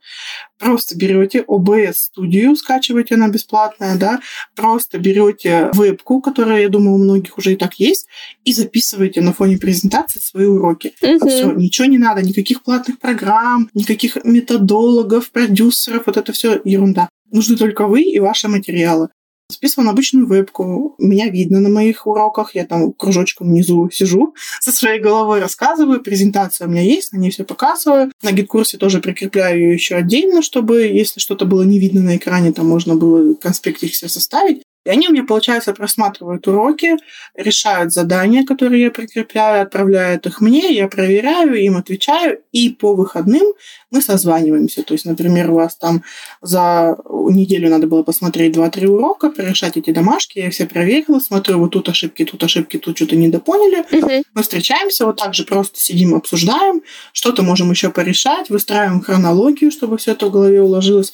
Просто берете OBS студию, скачиваете, она бесплатная, да, просто берете вебку, которая, я думаю, у многих уже и так есть, и записываете на фоне презентации свои уроки. Угу. Все, ничего не надо, никаких платных программ, никаких методологов, продюсеров, вот это все ерунда. Нужны только вы и ваши материалы. Списываю на обычную вебку. Меня видно на моих уроках. Я там кружочком внизу сижу, со своей головой рассказываю. Презентация у меня есть, на ней все показываю. На гид-курсе тоже прикрепляю ее еще отдельно, чтобы, если что-то было не видно на экране, там можно было конспектик все составить. И они у меня, получается, просматривают уроки, решают задания, которые я прикрепляю, отправляют их мне, я проверяю, им отвечаю, и по выходным мы созваниваемся. То есть, например, у вас там за неделю надо было посмотреть 2-3 урока, порешать эти домашки, я все проверила, смотрю, вот тут ошибки, тут ошибки, тут что-то недопоняли. Угу. Мы встречаемся, вот так же просто сидим, обсуждаем, что-то можем еще порешать, выстраиваем хронологию, чтобы все это в голове уложилось.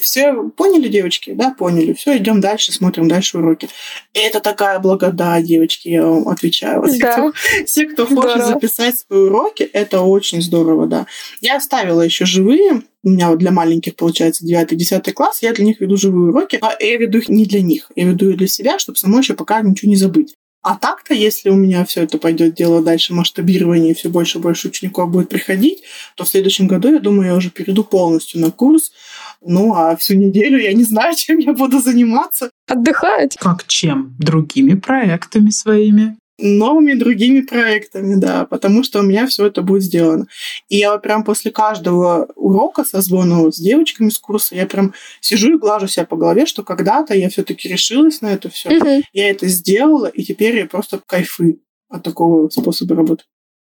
Все поняли, девочки? Да, поняли. Все, идем дальше, смотрим смотрим дальше уроки. Это такая благодать, девочки, я вам отвечаю. Все, да. кто, все, кто хочет записать свои уроки, это очень здорово, да. Я оставила еще живые, у меня вот для маленьких, получается, 9-10 класс, я для них веду живые уроки, а я веду их не для них, я веду их для себя, чтобы самой еще пока ничего не забыть. А так-то, если у меня все это пойдет дело дальше масштабирование, и все больше и больше учеников будет приходить, то в следующем году, я думаю, я уже перейду полностью на курс. Ну, а всю неделю я не знаю, чем я буду заниматься. Отдыхать. Как чем? Другими проектами своими новыми другими проектами, да, потому что у меня все это будет сделано. И я вот прям после каждого урока созвона с девочками с курса, я прям сижу и глажу себя по голове, что когда-то я все-таки решилась на это все, угу. я это сделала, и теперь я просто кайфы от такого способа работы.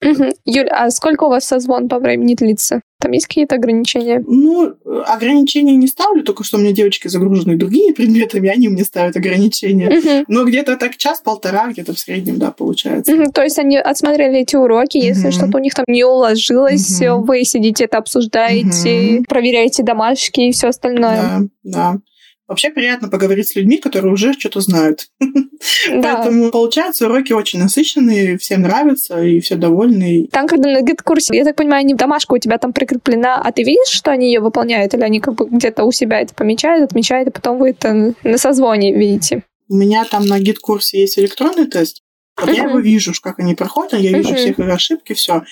Угу. Юль, а сколько у вас созвон по времени длится? Там есть какие-то ограничения? Ну, ограничения не ставлю, только что у меня девочки загружены другими предметами, они мне ставят ограничения. Угу. Но где-то так час-полтора, где-то в среднем, да, получается. Угу. То есть они отсмотрели эти уроки, если угу. что-то у них там не уложилось, угу. вы сидите это обсуждаете, угу. проверяете домашки и все остальное. Да, да. Вообще приятно поговорить с людьми, которые уже что-то знают. Да. Поэтому, получается, уроки очень насыщенные, всем нравятся, и все довольны. Там, когда на GetCourse е, я так понимаю, не домашка у тебя там прикреплена, а ты видишь, что они ее выполняют, или они как бы где-то у себя это помечают, отмечают, и потом вы это на созвоне видите? У меня там на GetCourse е есть электронный тест, я его вижу, как они проходят, я вижу все их ошибки, все.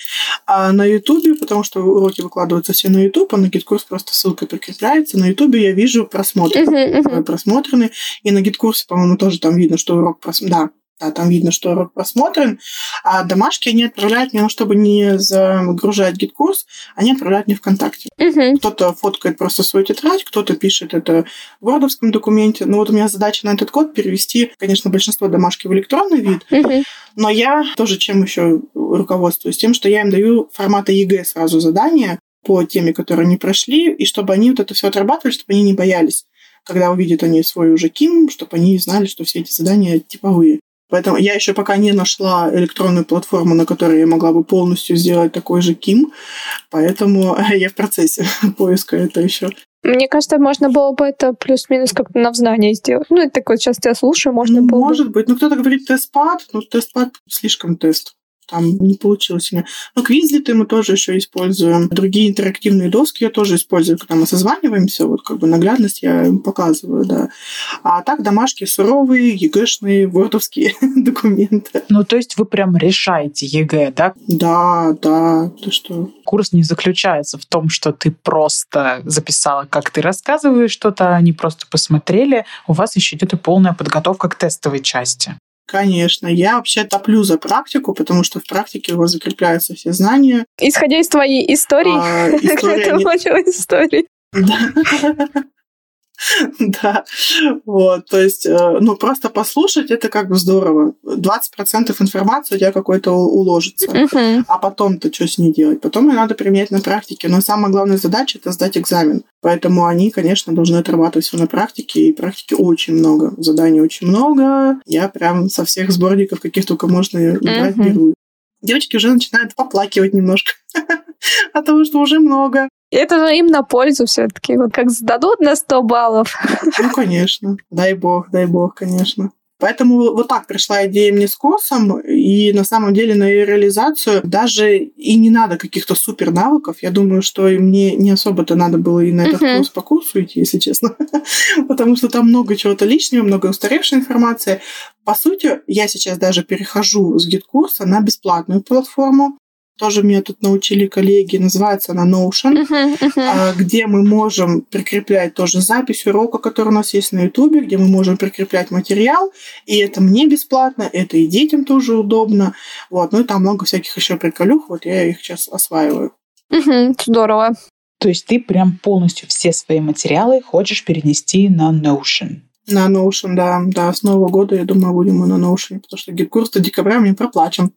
А на Ютубе, потому что уроки выкладываются все на Ютуб, а на GetCourse просто ссылка прикрепляется. На Ютубе я вижу просмотры, просмотрены. И на GetCourse е, по-моему, тоже там видно, что урок прос... Да, да, там видно, что урок просмотрен, а домашки они отправляют мне, ну, чтобы не загружать GetCourse, они отправляют мне ВКонтакте. Мгм. Кто-то фоткает просто свою тетрадь, кто-то пишет это в вордовском документе. Ну, вот у меня задача на этот год перевести, конечно, большинство домашки в электронный вид, Мгм. но я тоже чем еще руководствуюсь? Тем, что я им даю формата ЕГЭ сразу задания по теме, которые они прошли, и чтобы они вот это все отрабатывали, чтобы они не боялись, когда увидят они свой уже КИМ, чтобы они знали, что все эти задания типовые. Поэтому я еще пока не нашла электронную платформу, на которой я могла бы полностью сделать такой же КИМ, поэтому я в процессе поиска это еще. Мне кажется, можно было бы это плюс-минус как-то на знание сделать. Ну, это так вот сейчас тебя слушаю, можно Ну, было бы. может быть. Ну, кто-то говорит тест-пад, но тест-пад слишком тест. Там не получилось у меня. Но квизлиты мы тоже еще используем. Другие интерактивные доски я тоже использую, когда мы созваниваемся. Вот как бы наглядность я им показываю, да. А так домашки суровые, ЕГЭшные, вордовские документы. Ну, то есть вы прям решаете ЕГЭ, да? Да, да, ты что? Курс не заключается в том, что ты просто записала, как ты рассказываешь что-то, а они просто посмотрели. У вас еще идет и полная подготовка к тестовой части. Конечно, я вообще топлю за практику, потому что в практике у вас закрепляются все знания. Исходя из твоей истории, А, как история ты не- истории. Да. Да, вот, то есть, э, ну, просто послушать, это как бы здорово. 20% информации у тебя какой-то уложится. А потом-то что с ней делать? Потом ее надо применять на практике. Но самая главная задача – это сдать экзамен. Поэтому они, конечно, должны отрабатывать все на практике. И практики очень много. Заданий очень много. Я прям со всех сборников, каких только можно брать, беру. Девочки уже начинают поплакивать немножко от того, что уже много. Это же им на пользу все-таки. Вот как сдадут на 100 баллов. Ну, конечно. Дай бог, дай бог, конечно. Поэтому вот так пришла идея мне с курсом, и на самом деле на ее реализацию даже и не надо каких-то супер навыков. Я думаю, что и мне не особо-то надо было и на этот Мгм. курс по курсу идти, если честно. Потому что там много чего-то лишнего, много устаревшей информации. По сути, я сейчас даже перехожу с GetCourse а на бесплатную платформу. Тоже меня тут научили коллеги, называется она Notion мгм. а, где мы можем прикреплять тоже запись урока, который у нас есть на Ютубе, где мы можем прикреплять материал, и это мне бесплатно, это и детям тоже удобно. Вот, ну и там много всяких еще приколюх, вот я их сейчас осваиваю. Мгм, Здорово. То есть ты прям полностью все свои материалы хочешь перенести на Notion. На Notion, да, да, с Нового года, я думаю, будем мы на Notion, потому что GetCourse до декабря мне проплачен.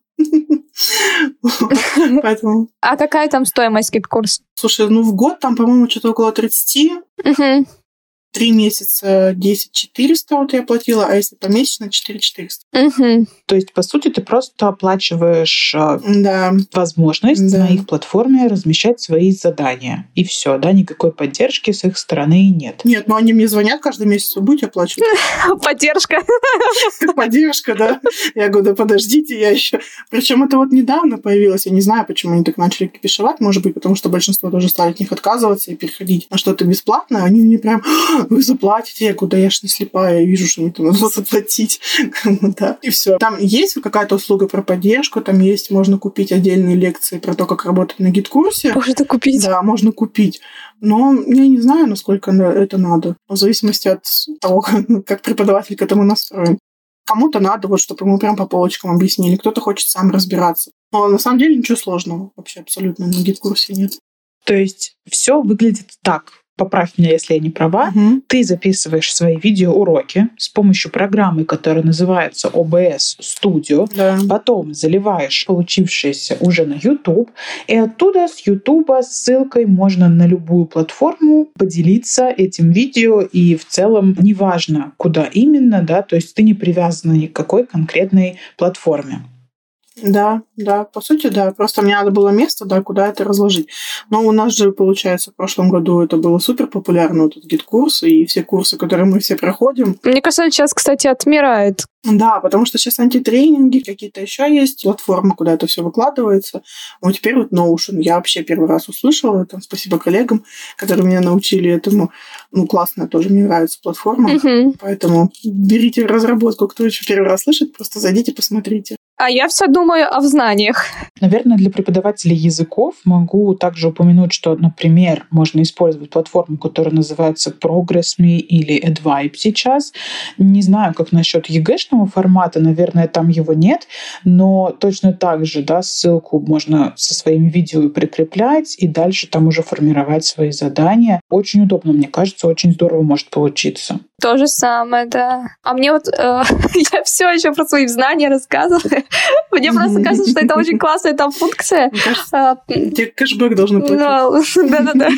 Поэтому, А какая там стоимость GetCourse а? слушай, ну в год там, по-моему, что-то около 30, Мгм. Три месяца 10 400 вот я платила, а если помесячно 4 400. Мгм. То есть, по сути, ты просто оплачиваешь э, Да, возможность Да. на их платформе размещать свои задания. И все, да, никакой поддержки с их стороны нет. Нет, ну они мне звонят каждый месяц, будете оплачивать? Поддержка. Поддержка, да. Я говорю, да подождите, я еще... Причем это вот недавно появилось, я не знаю, почему они так начали кипишевать, может быть, потому что большинство тоже стали от них отказываться и переходить на что-то бесплатное, они мне прям, «А, вы заплатите, я говорю, да я ж не слепая, я вижу, что мне там надо заплатить. Да, и все. Там есть какая-то услуга про поддержку, там есть, можно купить отдельные лекции про то, как работать на гид-курсе. Можно купить. Да, можно купить. Но я не знаю, насколько на- это надо. В зависимости от того, как преподаватель к этому настроен. Кому-то надо, вот, чтобы ему прям по полочкам объяснили. Кто-то хочет сам разбираться. Но на самом деле ничего сложного вообще абсолютно на гид-курсе нет. То есть все выглядит так. Поправь меня, если я не права. Мгм. Ты записываешь свои видеоуроки с помощью программы, которая называется OBS Studio. Да. Потом заливаешь получившееся уже на YouTube, и оттуда с YouTube ссылкой можно на любую платформу поделиться этим видео, и в целом неважно, куда именно, да, то есть ты не привязана ни к какой конкретной платформе. Да, да, по сути, да. Просто мне надо было место, да, куда это разложить. Но у нас же, получается, в прошлом году это было супер популярно, вот этот GetCourse, и все курсы, которые мы все проходим, Мне кажется, сейчас, кстати, отмирает. Да, потому что сейчас Антитренинги, какие-то еще есть платформы, куда это все выкладывается. Вот теперь вот Notion. Я вообще первый раз услышала это. Спасибо коллегам, которые меня научили этому. Ну, классная тоже, мне нравится платформа. Мгм. Поэтому берите разработку, кто еще первый раз слышит, просто зайдите, посмотрите. А я все думаю о знаниях. Наверное, для преподавателей языков могу также упомянуть, что, например, можно использовать платформу, которая называется ProgressMe или AdVibe сейчас. Не знаю, как насчет ЕГЭшного формата, наверное, там его нет, но точно так же, да, ссылку можно со своими видео прикреплять и дальше там уже формировать свои задания. Очень удобно, мне кажется, очень здорово может получиться. То же самое, да. А мне вот, э, я все еще про свои знания рассказываю. Мне просто кажется, что это очень классная там функция. А, тебе кэшбэк должны платить. Да-да-да.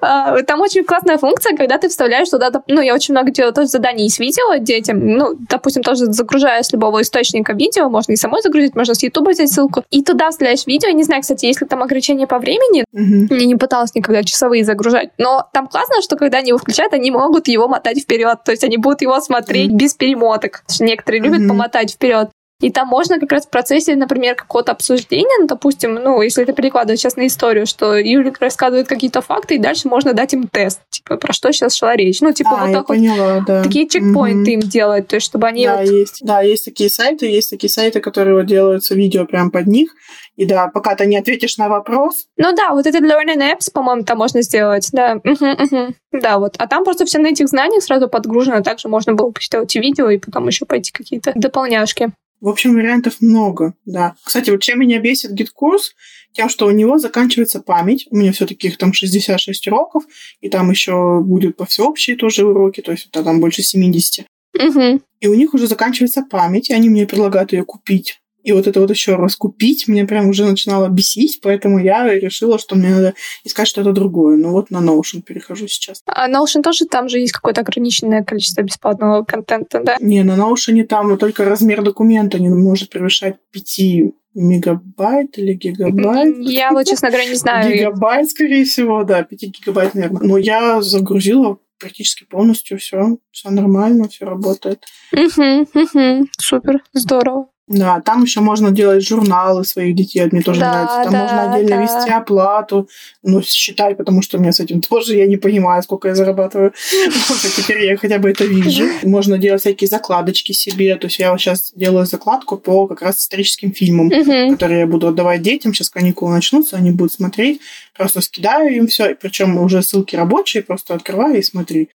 А, там очень классная функция, когда ты вставляешь туда, ну, я очень много делаю тоже заданий с видео детям, ну, допустим, тоже загружая с любого источника видео, можно и самой загрузить, можно с YouTube взять ссылку, и туда вставляешь видео, не знаю, кстати, если там ограничения по времени, мне не пыталась никогда часовые загружать, но там классно, что когда они его включают, они могут его мотать вперед, то есть они будут его смотреть без перемоток. Некоторые любят помотать вперед. И там можно как раз в процессе, например, какого-то обсуждения, ну, допустим, ну, если это перекладывать сейчас на историю, что Юлик рассказывает какие-то факты, и дальше можно дать им тест, типа, про что сейчас шла речь. Ну, типа, а, вот так поняла, вот. Да. Такие чекпоинты угу. им делать, то есть, чтобы они да, вот... есть. Да, есть такие сайты, есть такие сайты, которые вот делаются видео прям под них, и да, пока ты не ответишь на вопрос. Ну да, вот этот Learning Apps, по-моему, там можно сделать, да. Угу, угу. Да, вот. А там просто все на этих знаниях сразу подгружено. Также можно было посчитать видео и потом еще пойти какие-то дополняшки. В общем, вариантов много, да. Кстати, вот чем меня бесит GetCourse, тем, что у него заканчивается память. У меня все-таки их там 66 уроков, и там еще будут по всеобщей тоже уроки, то есть там больше 70. Угу. И у них уже заканчивается память, и они мне предлагают ее купить. И вот это вот еще раз купить мне прям уже начинало бесить, поэтому я решила, что мне надо искать что-то другое. Ну вот на Notion перехожу сейчас. А Notion тоже там же есть какое-то ограниченное количество бесплатного контента, да? Не, на Notion там только размер документа не может превышать 5 мегабайт или гигабайт. Я вот, честно говоря, не знаю. Гигабайт, скорее всего, да, 5 гигабайт, наверное. Но я загрузила практически полностью все, все нормально, все работает. Угу, угу, супер, здорово. Да, там еще можно делать журналы своих детей, мне тоже Да, нравится. Там да, можно отдельно да. вести оплату, ну, считай, потому что у меня с этим тоже я не понимаю, сколько я зарабатываю. Теперь я хотя бы это вижу. Можно делать всякие закладочки себе. То есть я вот сейчас делаю закладку по как раз историческим фильмам, которые я буду отдавать детям. Сейчас каникулы начнутся, они будут смотреть. Просто скидаю им все, причем уже ссылки рабочие, просто открываю и смотри.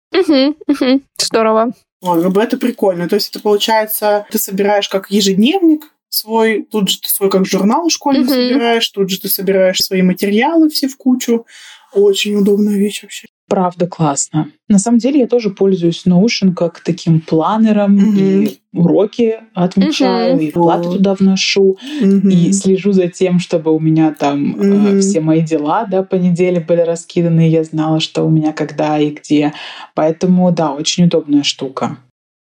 Здорово. Бы это прикольно. То есть это получается, ты собираешь как ежедневник свой, тут же ты свой как журнал школьный Мгм. собираешь, тут же ты собираешь свои материалы все в кучу. Очень удобная вещь вообще. Правда классно. На самом деле я тоже пользуюсь Notion как таким планером Мгм. и уроки отмечаю, Мгм. и Вот. туда вношу, Мгм. и слежу за тем, чтобы у меня там э, Мгм. все мои дела да, по неделе были раскиданы, и я знала, что у меня когда и где. Поэтому, да, очень удобная штука.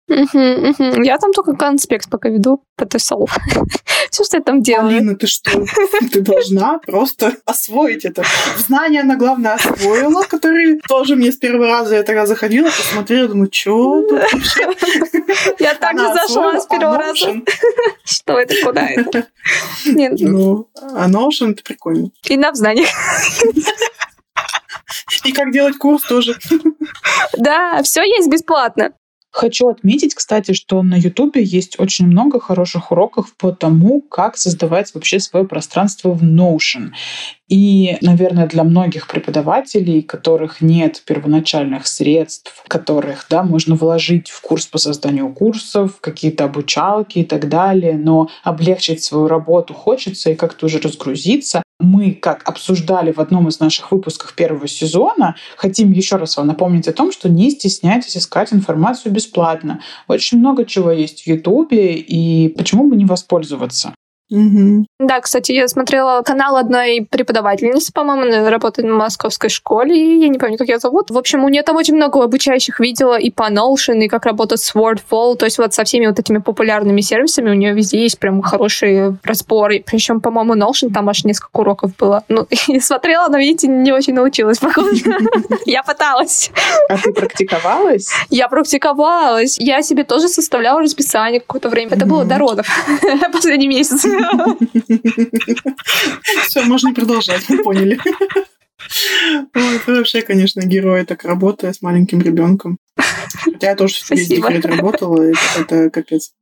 Я там только конспект пока веду, ПТСОЛ. Все, что я там делаю. Алина, ты что? Ты должна просто освоить это. Знания она, главное, освоила, которые тоже мне с первого раза я тогда заходила, посмотрела, думаю, что тут вообще? Я так же Она зашла с первого а раза. Что это, куда это? Нет, Ну, а Notion это прикольно. и на в знаниях. И как делать курс тоже. Да, все есть бесплатно. Хочу отметить, кстати, что на Ютубе есть очень много хороших уроков по тому, как создавать вообще свое пространство в Notion. И, наверное, для многих преподавателей, которых нет первоначальных средств, которых да, можно вложить в курс по созданию курсов, какие-то обучалки и так далее, но облегчить свою работу хочется и как-то уже разгрузиться. Мы, как обсуждали в одном из наших выпусков первого сезона, хотим еще раз вам напомнить о том, что не стесняйтесь искать информацию бесплатно. Очень много чего есть в Ютубе, и почему бы не воспользоваться? Мгм. Да, кстати, я смотрела канал одной преподавательницы, по-моему, она работает в московской школе, я не помню, как ее зовут. В общем, у нее там очень много обучающих видео и по Notion, и как работать с Wordfall, то есть вот со всеми вот этими популярными сервисами у нее везде есть прям хорошие разборы. Причем, по-моему, Notion там аж несколько уроков было. Ну, я смотрела, но, видите, не очень научилась, походу. Я пыталась. А ты практиковалась? Я практиковалась. Я себе тоже составляла расписание какое-то время. Это было до родов. Последний месяц. Все, можно продолжать, мы поняли. Ой, ты вообще, конечно, герой, так работая с маленьким ребенком. Хотя я тоже весь Спасибо. декрет работала, это капец.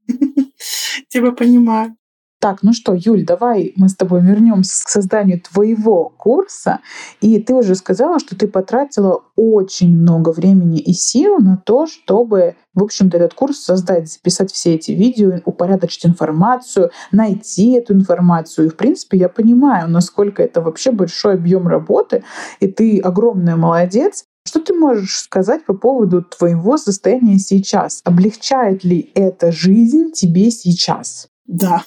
Тебя понимаю. Так, ну что, Юль, давай мы с тобой вернемся к созданию твоего курса. И ты уже сказала, что ты потратила очень много времени и сил на то, чтобы, в общем-то, этот курс создать, записать все эти видео, упорядочить информацию, найти эту информацию. И, в принципе, я понимаю, насколько это вообще большой объем работы, и ты огромная молодец. Что ты можешь сказать по поводу твоего состояния сейчас? Облегчает ли эта жизнь тебе сейчас? Да,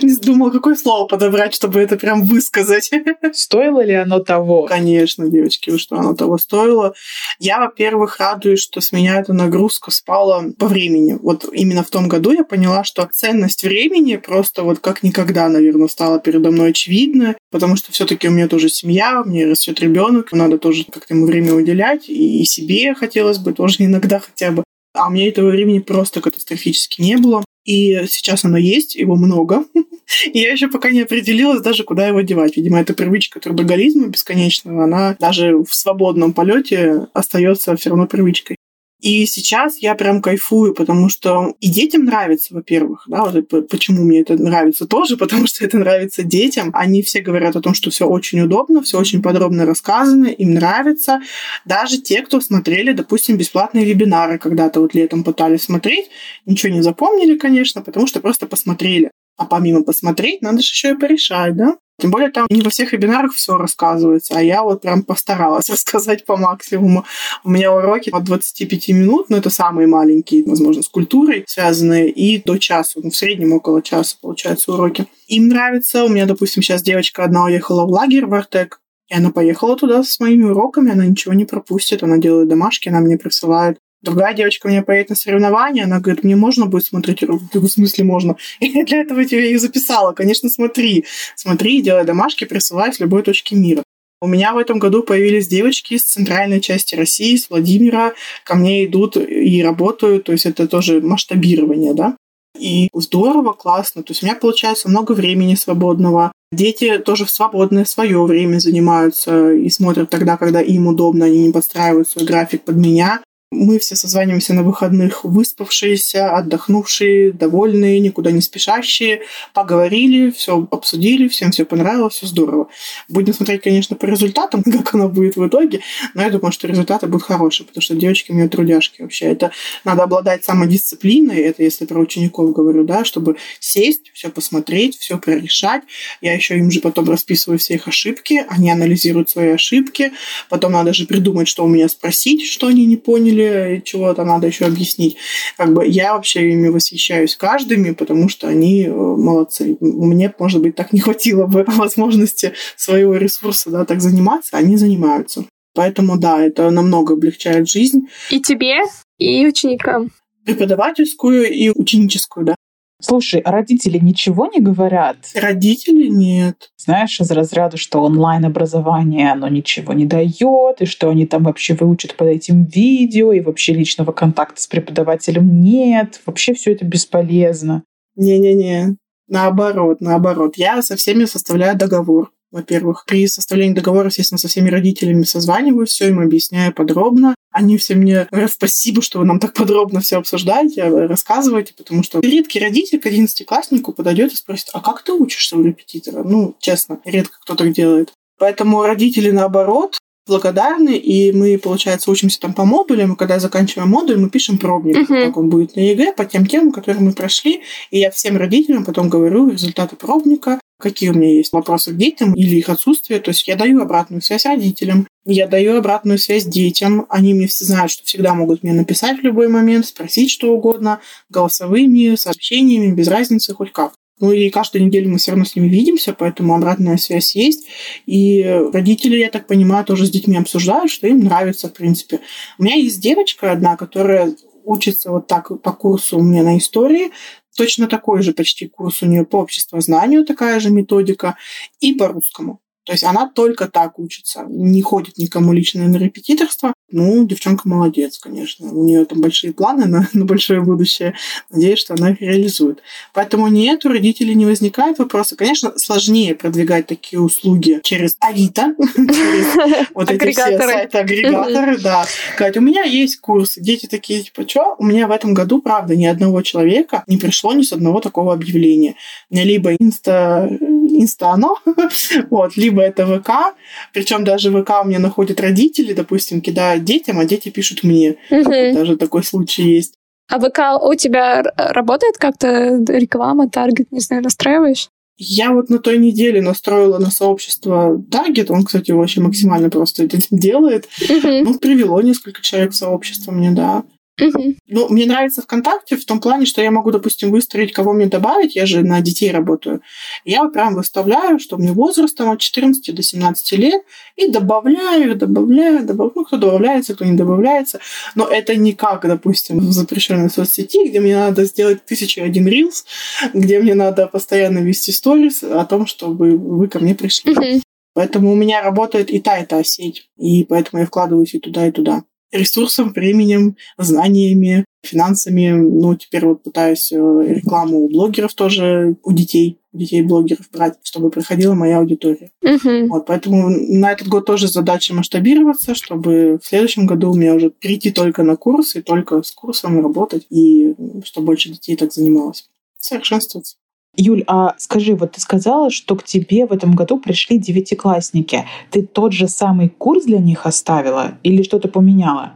Не думала, какое слово подобрать, чтобы это прям высказать. Стоило ли оно того? Конечно, девочки, что оно того стоило. Я, во-первых, радуюсь, что с меня эта нагрузка спала по времени. Вот именно в том году я поняла, что ценность времени просто вот как никогда, наверное, стала передо мной очевидна, потому что все таки у меня тоже семья, у меня растет ребенок, надо тоже как-то ему время уделять, и себе хотелось бы тоже иногда хотя бы. А у меня этого времени просто катастрофически не было. И сейчас оно есть, его много. И я еще пока не определилась даже, куда его девать. Видимо, эта привычка трудоголизма бесконечного, она даже в свободном полете остается все равно привычкой. И сейчас я прям кайфую, потому что и детям нравится, во-первых, да, вот почему мне это нравится тоже, потому что это нравится детям. Они все говорят о том, что все очень удобно, все очень подробно рассказано, им нравится. Даже те, кто смотрели, допустим, бесплатные вебинары когда-то вот летом пытались смотреть, ничего не запомнили, конечно, потому что просто посмотрели. А помимо посмотреть, надо же еще и порешать, да? Тем более там не во всех вебинарах все рассказывается, а я вот прям постаралась рассказать по максимуму. У меня уроки от 25 минут, но это самые маленькие, возможно, с культурой связанные, и до часа, ну, в среднем около часа, получается, уроки. Им нравится. У меня, допустим, сейчас девочка одна уехала в лагерь в Артек, и она поехала туда с моими уроками, она ничего не пропустит, она делает домашки, она мне присылает Другая девочка мне поедет на соревнования, она говорит, мне можно будет смотреть урок? В смысле можно? И для этого тебе и записала. Конечно, смотри. Смотри, делай домашки, присылай с любой точки мира. У меня в этом году появились девочки с центральной части России, с Владимира. Ко мне идут и работают, то есть это тоже масштабирование, да. И здорово, классно. То есть у меня получается много времени свободного. Дети тоже в свободное свое время занимаются и смотрят тогда, когда им удобно, они не подстраивают свой график под меня. Мы все созваниваемся на выходных, выспавшиеся, отдохнувшие, довольные, никуда не спешащие, поговорили, все обсудили, всем все понравилось, все здорово. Будем смотреть, конечно, по результатам, как оно будет в итоге, но я думаю, что результаты будут хорошие, потому что девочки у меня трудяшки вообще. Это надо обладать самодисциплиной, это если про учеников говорю, да, чтобы сесть, все посмотреть, все прорешать. Я еще им же потом расписываю все их ошибки, они анализируют свои ошибки, потом надо же придумать, что у меня спросить, что они не поняли, или чего-то надо еще объяснить. Как бы я вообще ими восхищаюсь каждыми, потому что они э, молодцы. Мне, может быть, так не хватило бы возможности своего ресурса да, так заниматься, они занимаются. Поэтому да, это намного облегчает жизнь. И тебе, и ученикам. Преподавательскую и ученическую, да. Слушай, а родители ничего не говорят? Родители нет. Знаешь, из разряда, что онлайн-образование, оно ничего не дает, и что они там вообще выучат под этим видео, и вообще личного контакта с преподавателем нет. Вообще все это бесполезно. Не-не-не. Наоборот, наоборот. Я со всеми составляю договор во-первых. При составлении договора, естественно, со всеми родителями созваниваюсь, все им объясняю подробно. Они все мне говорят спасибо, что вы нам так подробно все обсуждаете, рассказываете, потому что редкий родитель к одиннадцатикласснику подойдет и спросит, а как ты учишься у репетитора? Ну, честно, редко кто так делает. Поэтому родители, наоборот, благодарны, и мы, получается, учимся там по модулям, и когда заканчиваем модуль, мы пишем пробник, uh-huh. как он будет на ЕГЭ, по тем темам, которые мы прошли, и я всем родителям потом говорю результаты пробника, какие у меня есть вопросы к детям или их отсутствие. То есть я даю обратную связь родителям, я даю обратную связь детям. Они мне все знают, что всегда могут мне написать в любой момент, спросить что угодно, голосовыми, сообщениями, без разницы, хоть как. Ну и каждую неделю мы все равно с ними видимся, поэтому обратная связь есть. И родители, я так понимаю, тоже с детьми обсуждают, что им нравится, в принципе. У меня есть девочка одна, которая учится вот так по курсу у меня на истории, точно такой же почти курс у нее по обществознанию, такая же методика, и по русскому. То есть она только так учится, не ходит никому лично на репетиторство. Ну, девчонка молодец, конечно. У нее там большие планы на, на большое будущее. Надеюсь, что она их реализует. Поэтому нет, у родителей не возникает вопроса. Конечно, сложнее продвигать такие услуги через Авито, через вот эти все сайты-агрегаторы, да. Сказать, у меня есть курс. Дети такие, типа, что? У меня в этом году, правда, ни одного человека не пришло ни с одного такого объявления. Либо инста, инста оно, вот, либо это ВК. Причем даже ВК у меня находят родители, допустим, кидают детям, а дети пишут мне. Угу. Даже такой случай есть. А ВК у тебя работает как-то реклама, таргет, не знаю, настраиваешь? Я вот на той неделе настроила на сообщество Target, он, кстати, вообще максимально просто это делает. Uh-huh. Ну, привело несколько человек в сообщество мне, да. Угу. Ну, мне нравится ВКонтакте в том плане, что я могу, допустим, выстроить, кого мне добавить, я же на детей работаю. Я прям выставляю, что мне возраст там от 14 до 17 лет, и добавляю, добавляю, добавляю. Ну, кто добавляется, кто не добавляется. Но это не как, допустим, в запрещенной соцсети, где мне надо сделать тысячу один рилс, где мне надо постоянно вести сторис о том, чтобы вы ко мне пришли. Угу. Поэтому у меня работает и та, и та сеть. И поэтому я вкладываюсь и туда, и туда ресурсом, временем, знаниями, финансами. Ну, теперь вот пытаюсь э, рекламу у блогеров тоже, у детей, у детей-блогеров брать, чтобы приходила моя аудитория. Uh-huh. Вот, поэтому на этот год тоже задача масштабироваться, чтобы в следующем году у меня уже прийти только на курс и только с курсом работать, и чтобы больше детей так занималось. Совершенствоваться. Юль, а скажи, вот ты сказала, что к тебе в этом году пришли девятиклассники. Ты тот же самый курс для них оставила или что-то поменяла?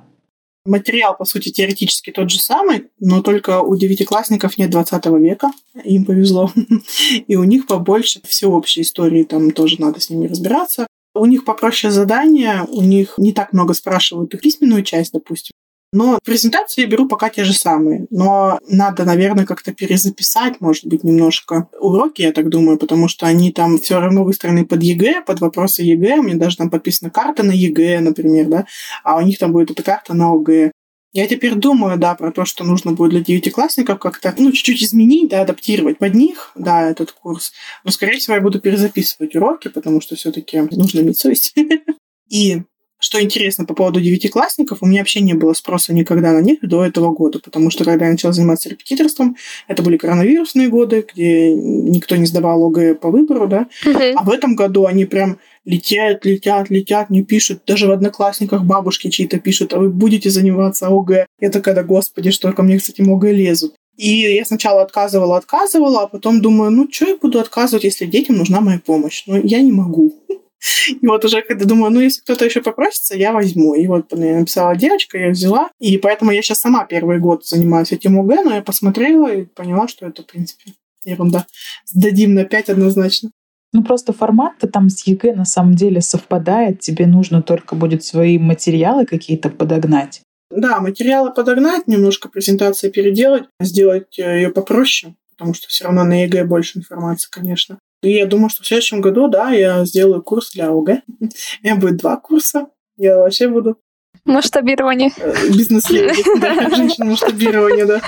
Материал, по сути, теоретически тот же самый, но только у девятиклассников нет 20 века, им повезло. И у них побольше всеобщей истории, там тоже надо с ними разбираться. У них попроще задания, у них не так много спрашивают их письменную часть, допустим. Но презентации я беру пока те же самые. Но надо, наверное, как-то перезаписать, может быть, немножко уроки, я так думаю, потому что они там все равно выстроены под ЕГЭ, под вопросы ЕГЭ. У меня даже там подписана карта на ЕГЭ, например, да, а у них там будет эта карта на ОГЭ. Я теперь думаю, да, про то, что нужно будет для девятиклассников как-то, ну, чуть-чуть изменить, да, адаптировать под них, да, этот курс. Но, скорее всего, я буду перезаписывать уроки, потому что все-таки нужно иметь совесть. И что интересно по поводу девятиклассников, у меня вообще не было спроса никогда на них до этого года, потому что когда я начала заниматься репетиторством, это были коронавирусные годы, где никто не сдавал ОГЭ по выбору, да, uh-huh. а в этом году они прям летят, летят, летят, не пишут, даже в одноклассниках бабушки чьи-то пишут, а вы будете заниматься ОГЭ. Я такая, да господи, что ко мне, кстати, ОГЭ лезут. И я сначала отказывала, отказывала, а потом думаю, ну, что я буду отказывать, если детям нужна моя помощь? Ну, я не могу. И вот уже когда думаю, ну, если кто-то еще попросится, я возьму. И вот я написала девочка, я взяла. И поэтому я сейчас сама первый год занимаюсь этим ОГЭ, но я посмотрела и поняла, что это, в принципе, ерунда. Сдадим на 5 однозначно. Ну, просто формат-то там с ЕГЭ на самом деле совпадает. Тебе нужно только будет свои материалы какие-то подогнать. Да, материалы подогнать, немножко презентации переделать, сделать э, ее попроще, потому что все равно на ЕГЭ больше информации, конечно. И я думаю, что в следующем году, да, я сделаю курс для ОГЭ. У меня будет два курса. Я вообще буду Масштабирование. Э, бизнес-леди, да, женщина-масштабирование, да.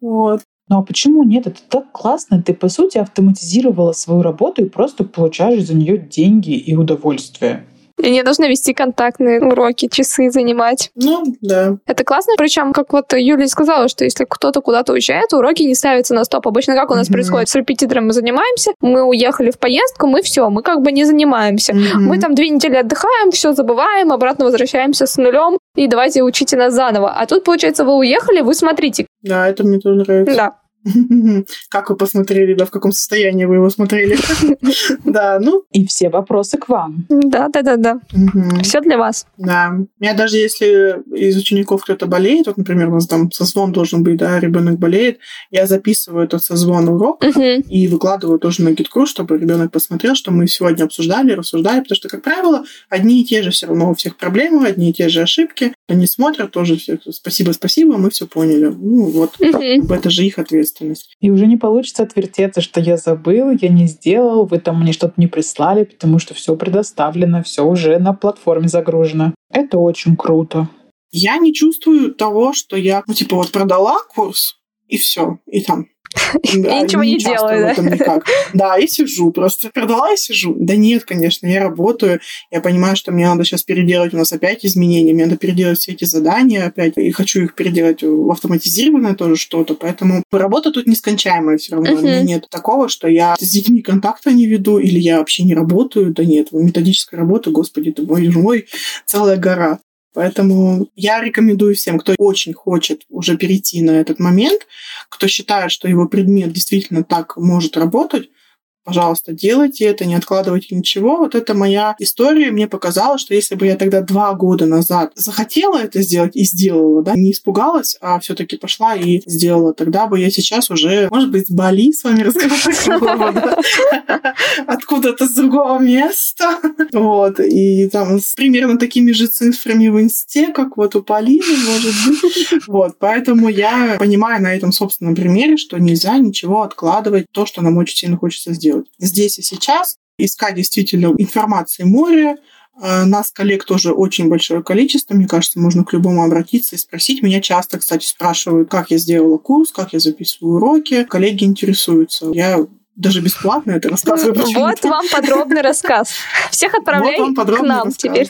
Вот. Ну а почему нет? Это так классно. Ты, по сути, автоматизировала свою работу и просто получаешь за нее деньги и удовольствие. И не должны вести контактные уроки, часы занимать. Ну, да. Это классно. Причем, как вот Юлия сказала, что если кто-то куда-то уезжает, уроки не ставятся на стоп. Обычно как у нас mm-hmm. происходит? С репетитором мы занимаемся, мы уехали в поездку, мы все, мы как бы не занимаемся. Mm-hmm. Мы там две недели отдыхаем, все забываем, обратно возвращаемся с нулем, и давайте учите нас заново. А тут, получается, вы уехали, вы смотрите. Да, это мне тоже нравится. Да. Как вы посмотрели, да, в каком состоянии вы его смотрели. Да, ну. И все вопросы к вам. Да, да, да, да. Все для вас. Да. Я даже если из учеников кто-то болеет, вот, например, у нас там созвон должен быть, да, ребенок болеет, я записываю этот созвон урок и выкладываю тоже на гидку, чтобы ребенок посмотрел, что мы сегодня обсуждали, рассуждали, потому что, как правило, одни и те же все равно у всех проблемы, одни и те же ошибки. Они смотрят тоже все, спасибо, спасибо, мы все поняли. Ну вот, это же их ответственность ответственность. И уже не получится отвертеться, что я забыл, я не сделал, вы там мне что-то не прислали, потому что все предоставлено, все уже на платформе загружено. Это очень круто. Я не чувствую того, что я, ну, типа, вот продала курс, и все, и там Да, и ничего не делаю, да? Да, и сижу просто. Продала и сижу. Да нет, конечно, я работаю. Я понимаю, что мне надо сейчас переделать. У нас опять изменения. Мне надо переделать все эти задания опять. И хочу их переделать в автоматизированное тоже что-то. Поэтому работа тут нескончаемая все равно. Uh-huh. У меня нет такого, что я с детьми контакта не веду или я вообще не работаю. Да нет, методическая работа, господи, ты мой, мой целая гора. Поэтому я рекомендую всем, кто очень хочет уже перейти на этот момент, кто считает, что его предмет действительно так может работать, пожалуйста, делайте это, не откладывайте ничего. Вот это моя история. Мне показалось, что если бы я тогда два года назад захотела это сделать и сделала, да, не испугалась, а все таки пошла и сделала, тогда бы я сейчас уже, может быть, с Бали с вами разговаривала, откуда-то с другого места. Вот. И там с примерно такими же цифрами в инсте, как вот у Полины, может быть. Вот. Поэтому я понимаю на этом собственном примере, что нельзя ничего откладывать, то, что нам очень сильно хочется сделать делать здесь и сейчас, искать действительно информации море. Э, нас, коллег, тоже очень большое количество. Мне кажется, можно к любому обратиться и спросить. Меня часто, кстати, спрашивают, как я сделала курс, как я записываю уроки. Коллеги интересуются. Я даже бесплатно это рассказываю. Вот вам подробный рассказ. Всех отправляй вот к нам теперь.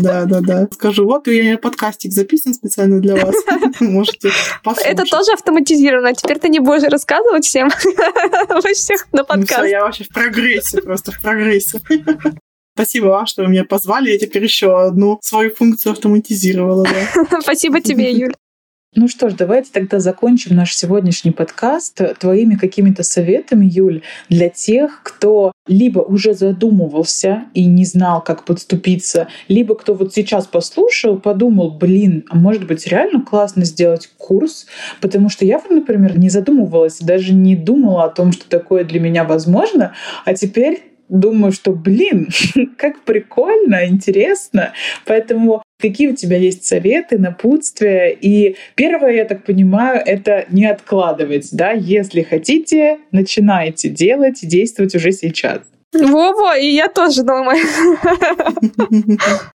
Да, да, да. Скажу, вот у меня подкастик записан специально для вас. Можете послушать. Это тоже автоматизировано. Теперь ты не будешь рассказывать всем. Вы всех на ну подкаст. я вообще в прогрессе, просто в прогрессе. Спасибо вам, что вы меня позвали. Я теперь еще одну свою функцию автоматизировала. Да. Спасибо тебе, Юль. Ну что ж, давайте тогда закончим наш сегодняшний подкаст твоими какими-то советами, Юль, для тех, кто либо уже задумывался и не знал, как подступиться, либо кто вот сейчас послушал, подумал, блин, а может быть реально классно сделать курс, потому что я, например, не задумывалась, даже не думала о том, что такое для меня возможно, а теперь думаю, что, блин, как прикольно, интересно. Поэтому какие у тебя есть советы, напутствия? И первое, я так понимаю, это не откладывать, да? Если хотите, начинайте делать и действовать уже сейчас. Во-во, и я тоже думаю.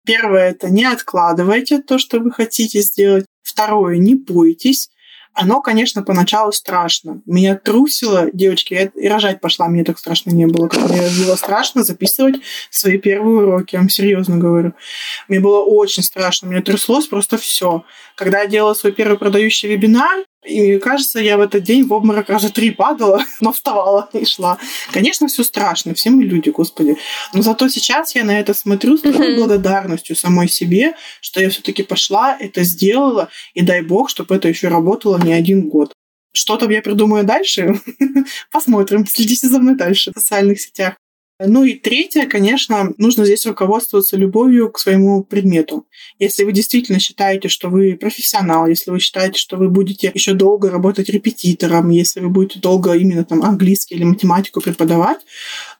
Первое — это не откладывайте то, что вы хотите сделать. Второе — не бойтесь. Оно, конечно, поначалу страшно. Меня трусило, девочки, я и рожать пошла, мне так страшно не было. Как мне было страшно записывать свои первые уроки, я вам серьезно говорю. Мне было очень страшно, мне тряслось просто все. Когда я делала свой первый продающий вебинар, и кажется, я в этот день в обморок раза три падала, но вставала и шла. Конечно, все страшно, все мы люди, господи. Но зато сейчас я на это смотрю с такой благодарностью самой себе, что я все-таки пошла, это сделала, и дай бог, чтобы это еще работало не один год. Что там я придумаю дальше? Посмотрим. Следите за мной дальше в социальных сетях. Ну и третье, конечно, нужно здесь руководствоваться любовью к своему предмету. Если вы действительно считаете, что вы профессионал, если вы считаете, что вы будете еще долго работать репетитором, если вы будете долго именно там английский или математику преподавать,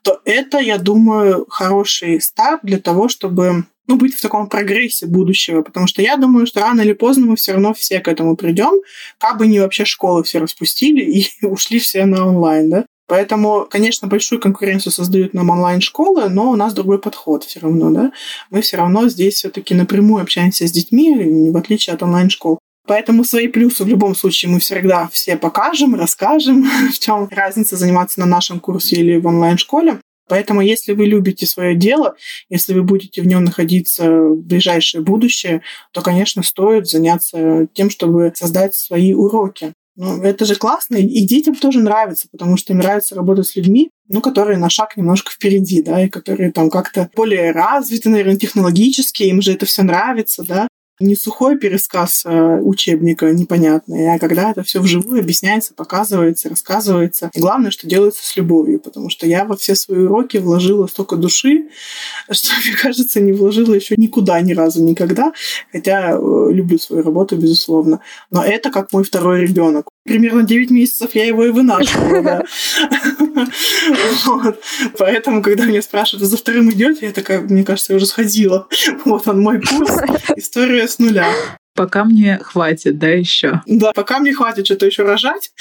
то это, я думаю, хороший старт для того, чтобы ну, быть в таком прогрессе будущего, потому что я думаю, что рано или поздно мы все равно все к этому придем, как бы не вообще школы все распустили и ушли все на онлайн, да. Поэтому, конечно, большую конкуренцию создают нам онлайн-школы, но у нас другой подход все равно, да. Мы все равно здесь все-таки напрямую общаемся с детьми, в отличие от онлайн-школ. Поэтому свои плюсы в любом случае мы всегда все покажем, расскажем, в чем разница заниматься на нашем курсе или в онлайн-школе. Поэтому, если вы любите свое дело, если вы будете в нем находиться в ближайшее будущее, то, конечно, стоит заняться тем, чтобы создать свои уроки. Ну, это же классно, и детям тоже нравится, потому что им нравится работать с людьми, ну, которые на шаг немножко впереди, да, и которые там как-то более развиты, наверное, технологически, им же это все нравится, да не сухой пересказ э, учебника непонятный, а когда это все вживую объясняется, показывается, рассказывается. И главное, что делается с любовью, потому что я во все свои уроки вложила столько души, что, мне кажется, не вложила еще никуда ни разу никогда, хотя э, люблю свою работу, безусловно. Но это как мой второй ребенок. Примерно 9 месяцев я его и вынашивала, да. Поэтому, когда меня спрашивают, за вторым идете, я такая, мне кажется, я уже сходила. Вот он мой курс. История с нуля. Пока мне хватит, да, еще. Да, пока мне хватит что-то еще рожать,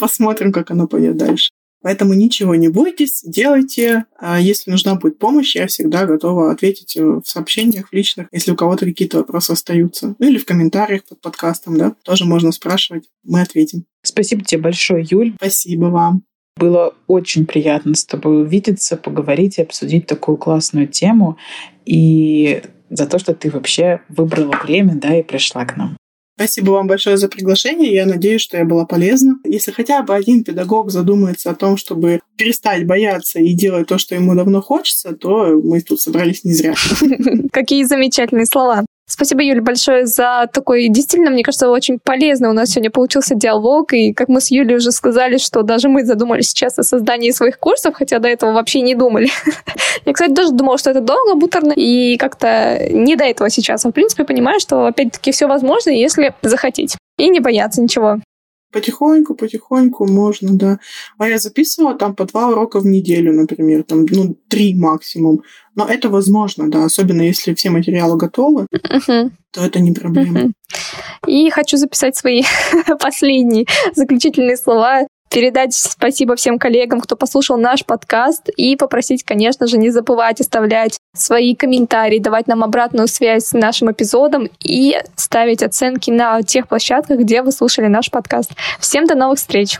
посмотрим, как оно пойдет дальше. Поэтому ничего не бойтесь, делайте. А если нужна будет помощь, я всегда готова ответить в сообщениях, в личных, если у кого-то какие-то вопросы остаются. Ну или в комментариях под подкастом, да, тоже можно спрашивать, мы ответим. Спасибо тебе большое, Юль. Спасибо вам. Было очень приятно с тобой увидеться, поговорить и обсудить такую классную тему. И за то, что ты вообще выбрала время, да, и пришла к нам. Спасибо вам большое за приглашение. Я надеюсь, что я была полезна. Если хотя бы один педагог задумается о том, чтобы перестать бояться и делать то, что ему давно хочется, то мы тут собрались не зря. Какие замечательные слова. Спасибо, Юля, большое за такой, действительно, мне кажется, очень полезный у нас сегодня получился диалог. И как мы с Юлей уже сказали, что даже мы задумались сейчас о создании своих курсов, хотя до этого вообще не думали. Я, кстати, даже думала, что это долго, буторно, и как-то не до этого сейчас. А в принципе, понимаю, что, опять-таки, все возможно, если захотеть. И не бояться ничего. Потихоньку, потихоньку можно, да. А я записывала там по два урока в неделю, например, там, ну, три максимум. Но это возможно, да, особенно если все материалы готовы, uh-huh. то это не проблема. Uh-huh. И хочу записать свои последние заключительные слова передать спасибо всем коллегам, кто послушал наш подкаст, и попросить, конечно же, не забывать оставлять свои комментарии, давать нам обратную связь с нашим эпизодом и ставить оценки на тех площадках, где вы слушали наш подкаст. Всем до новых встреч!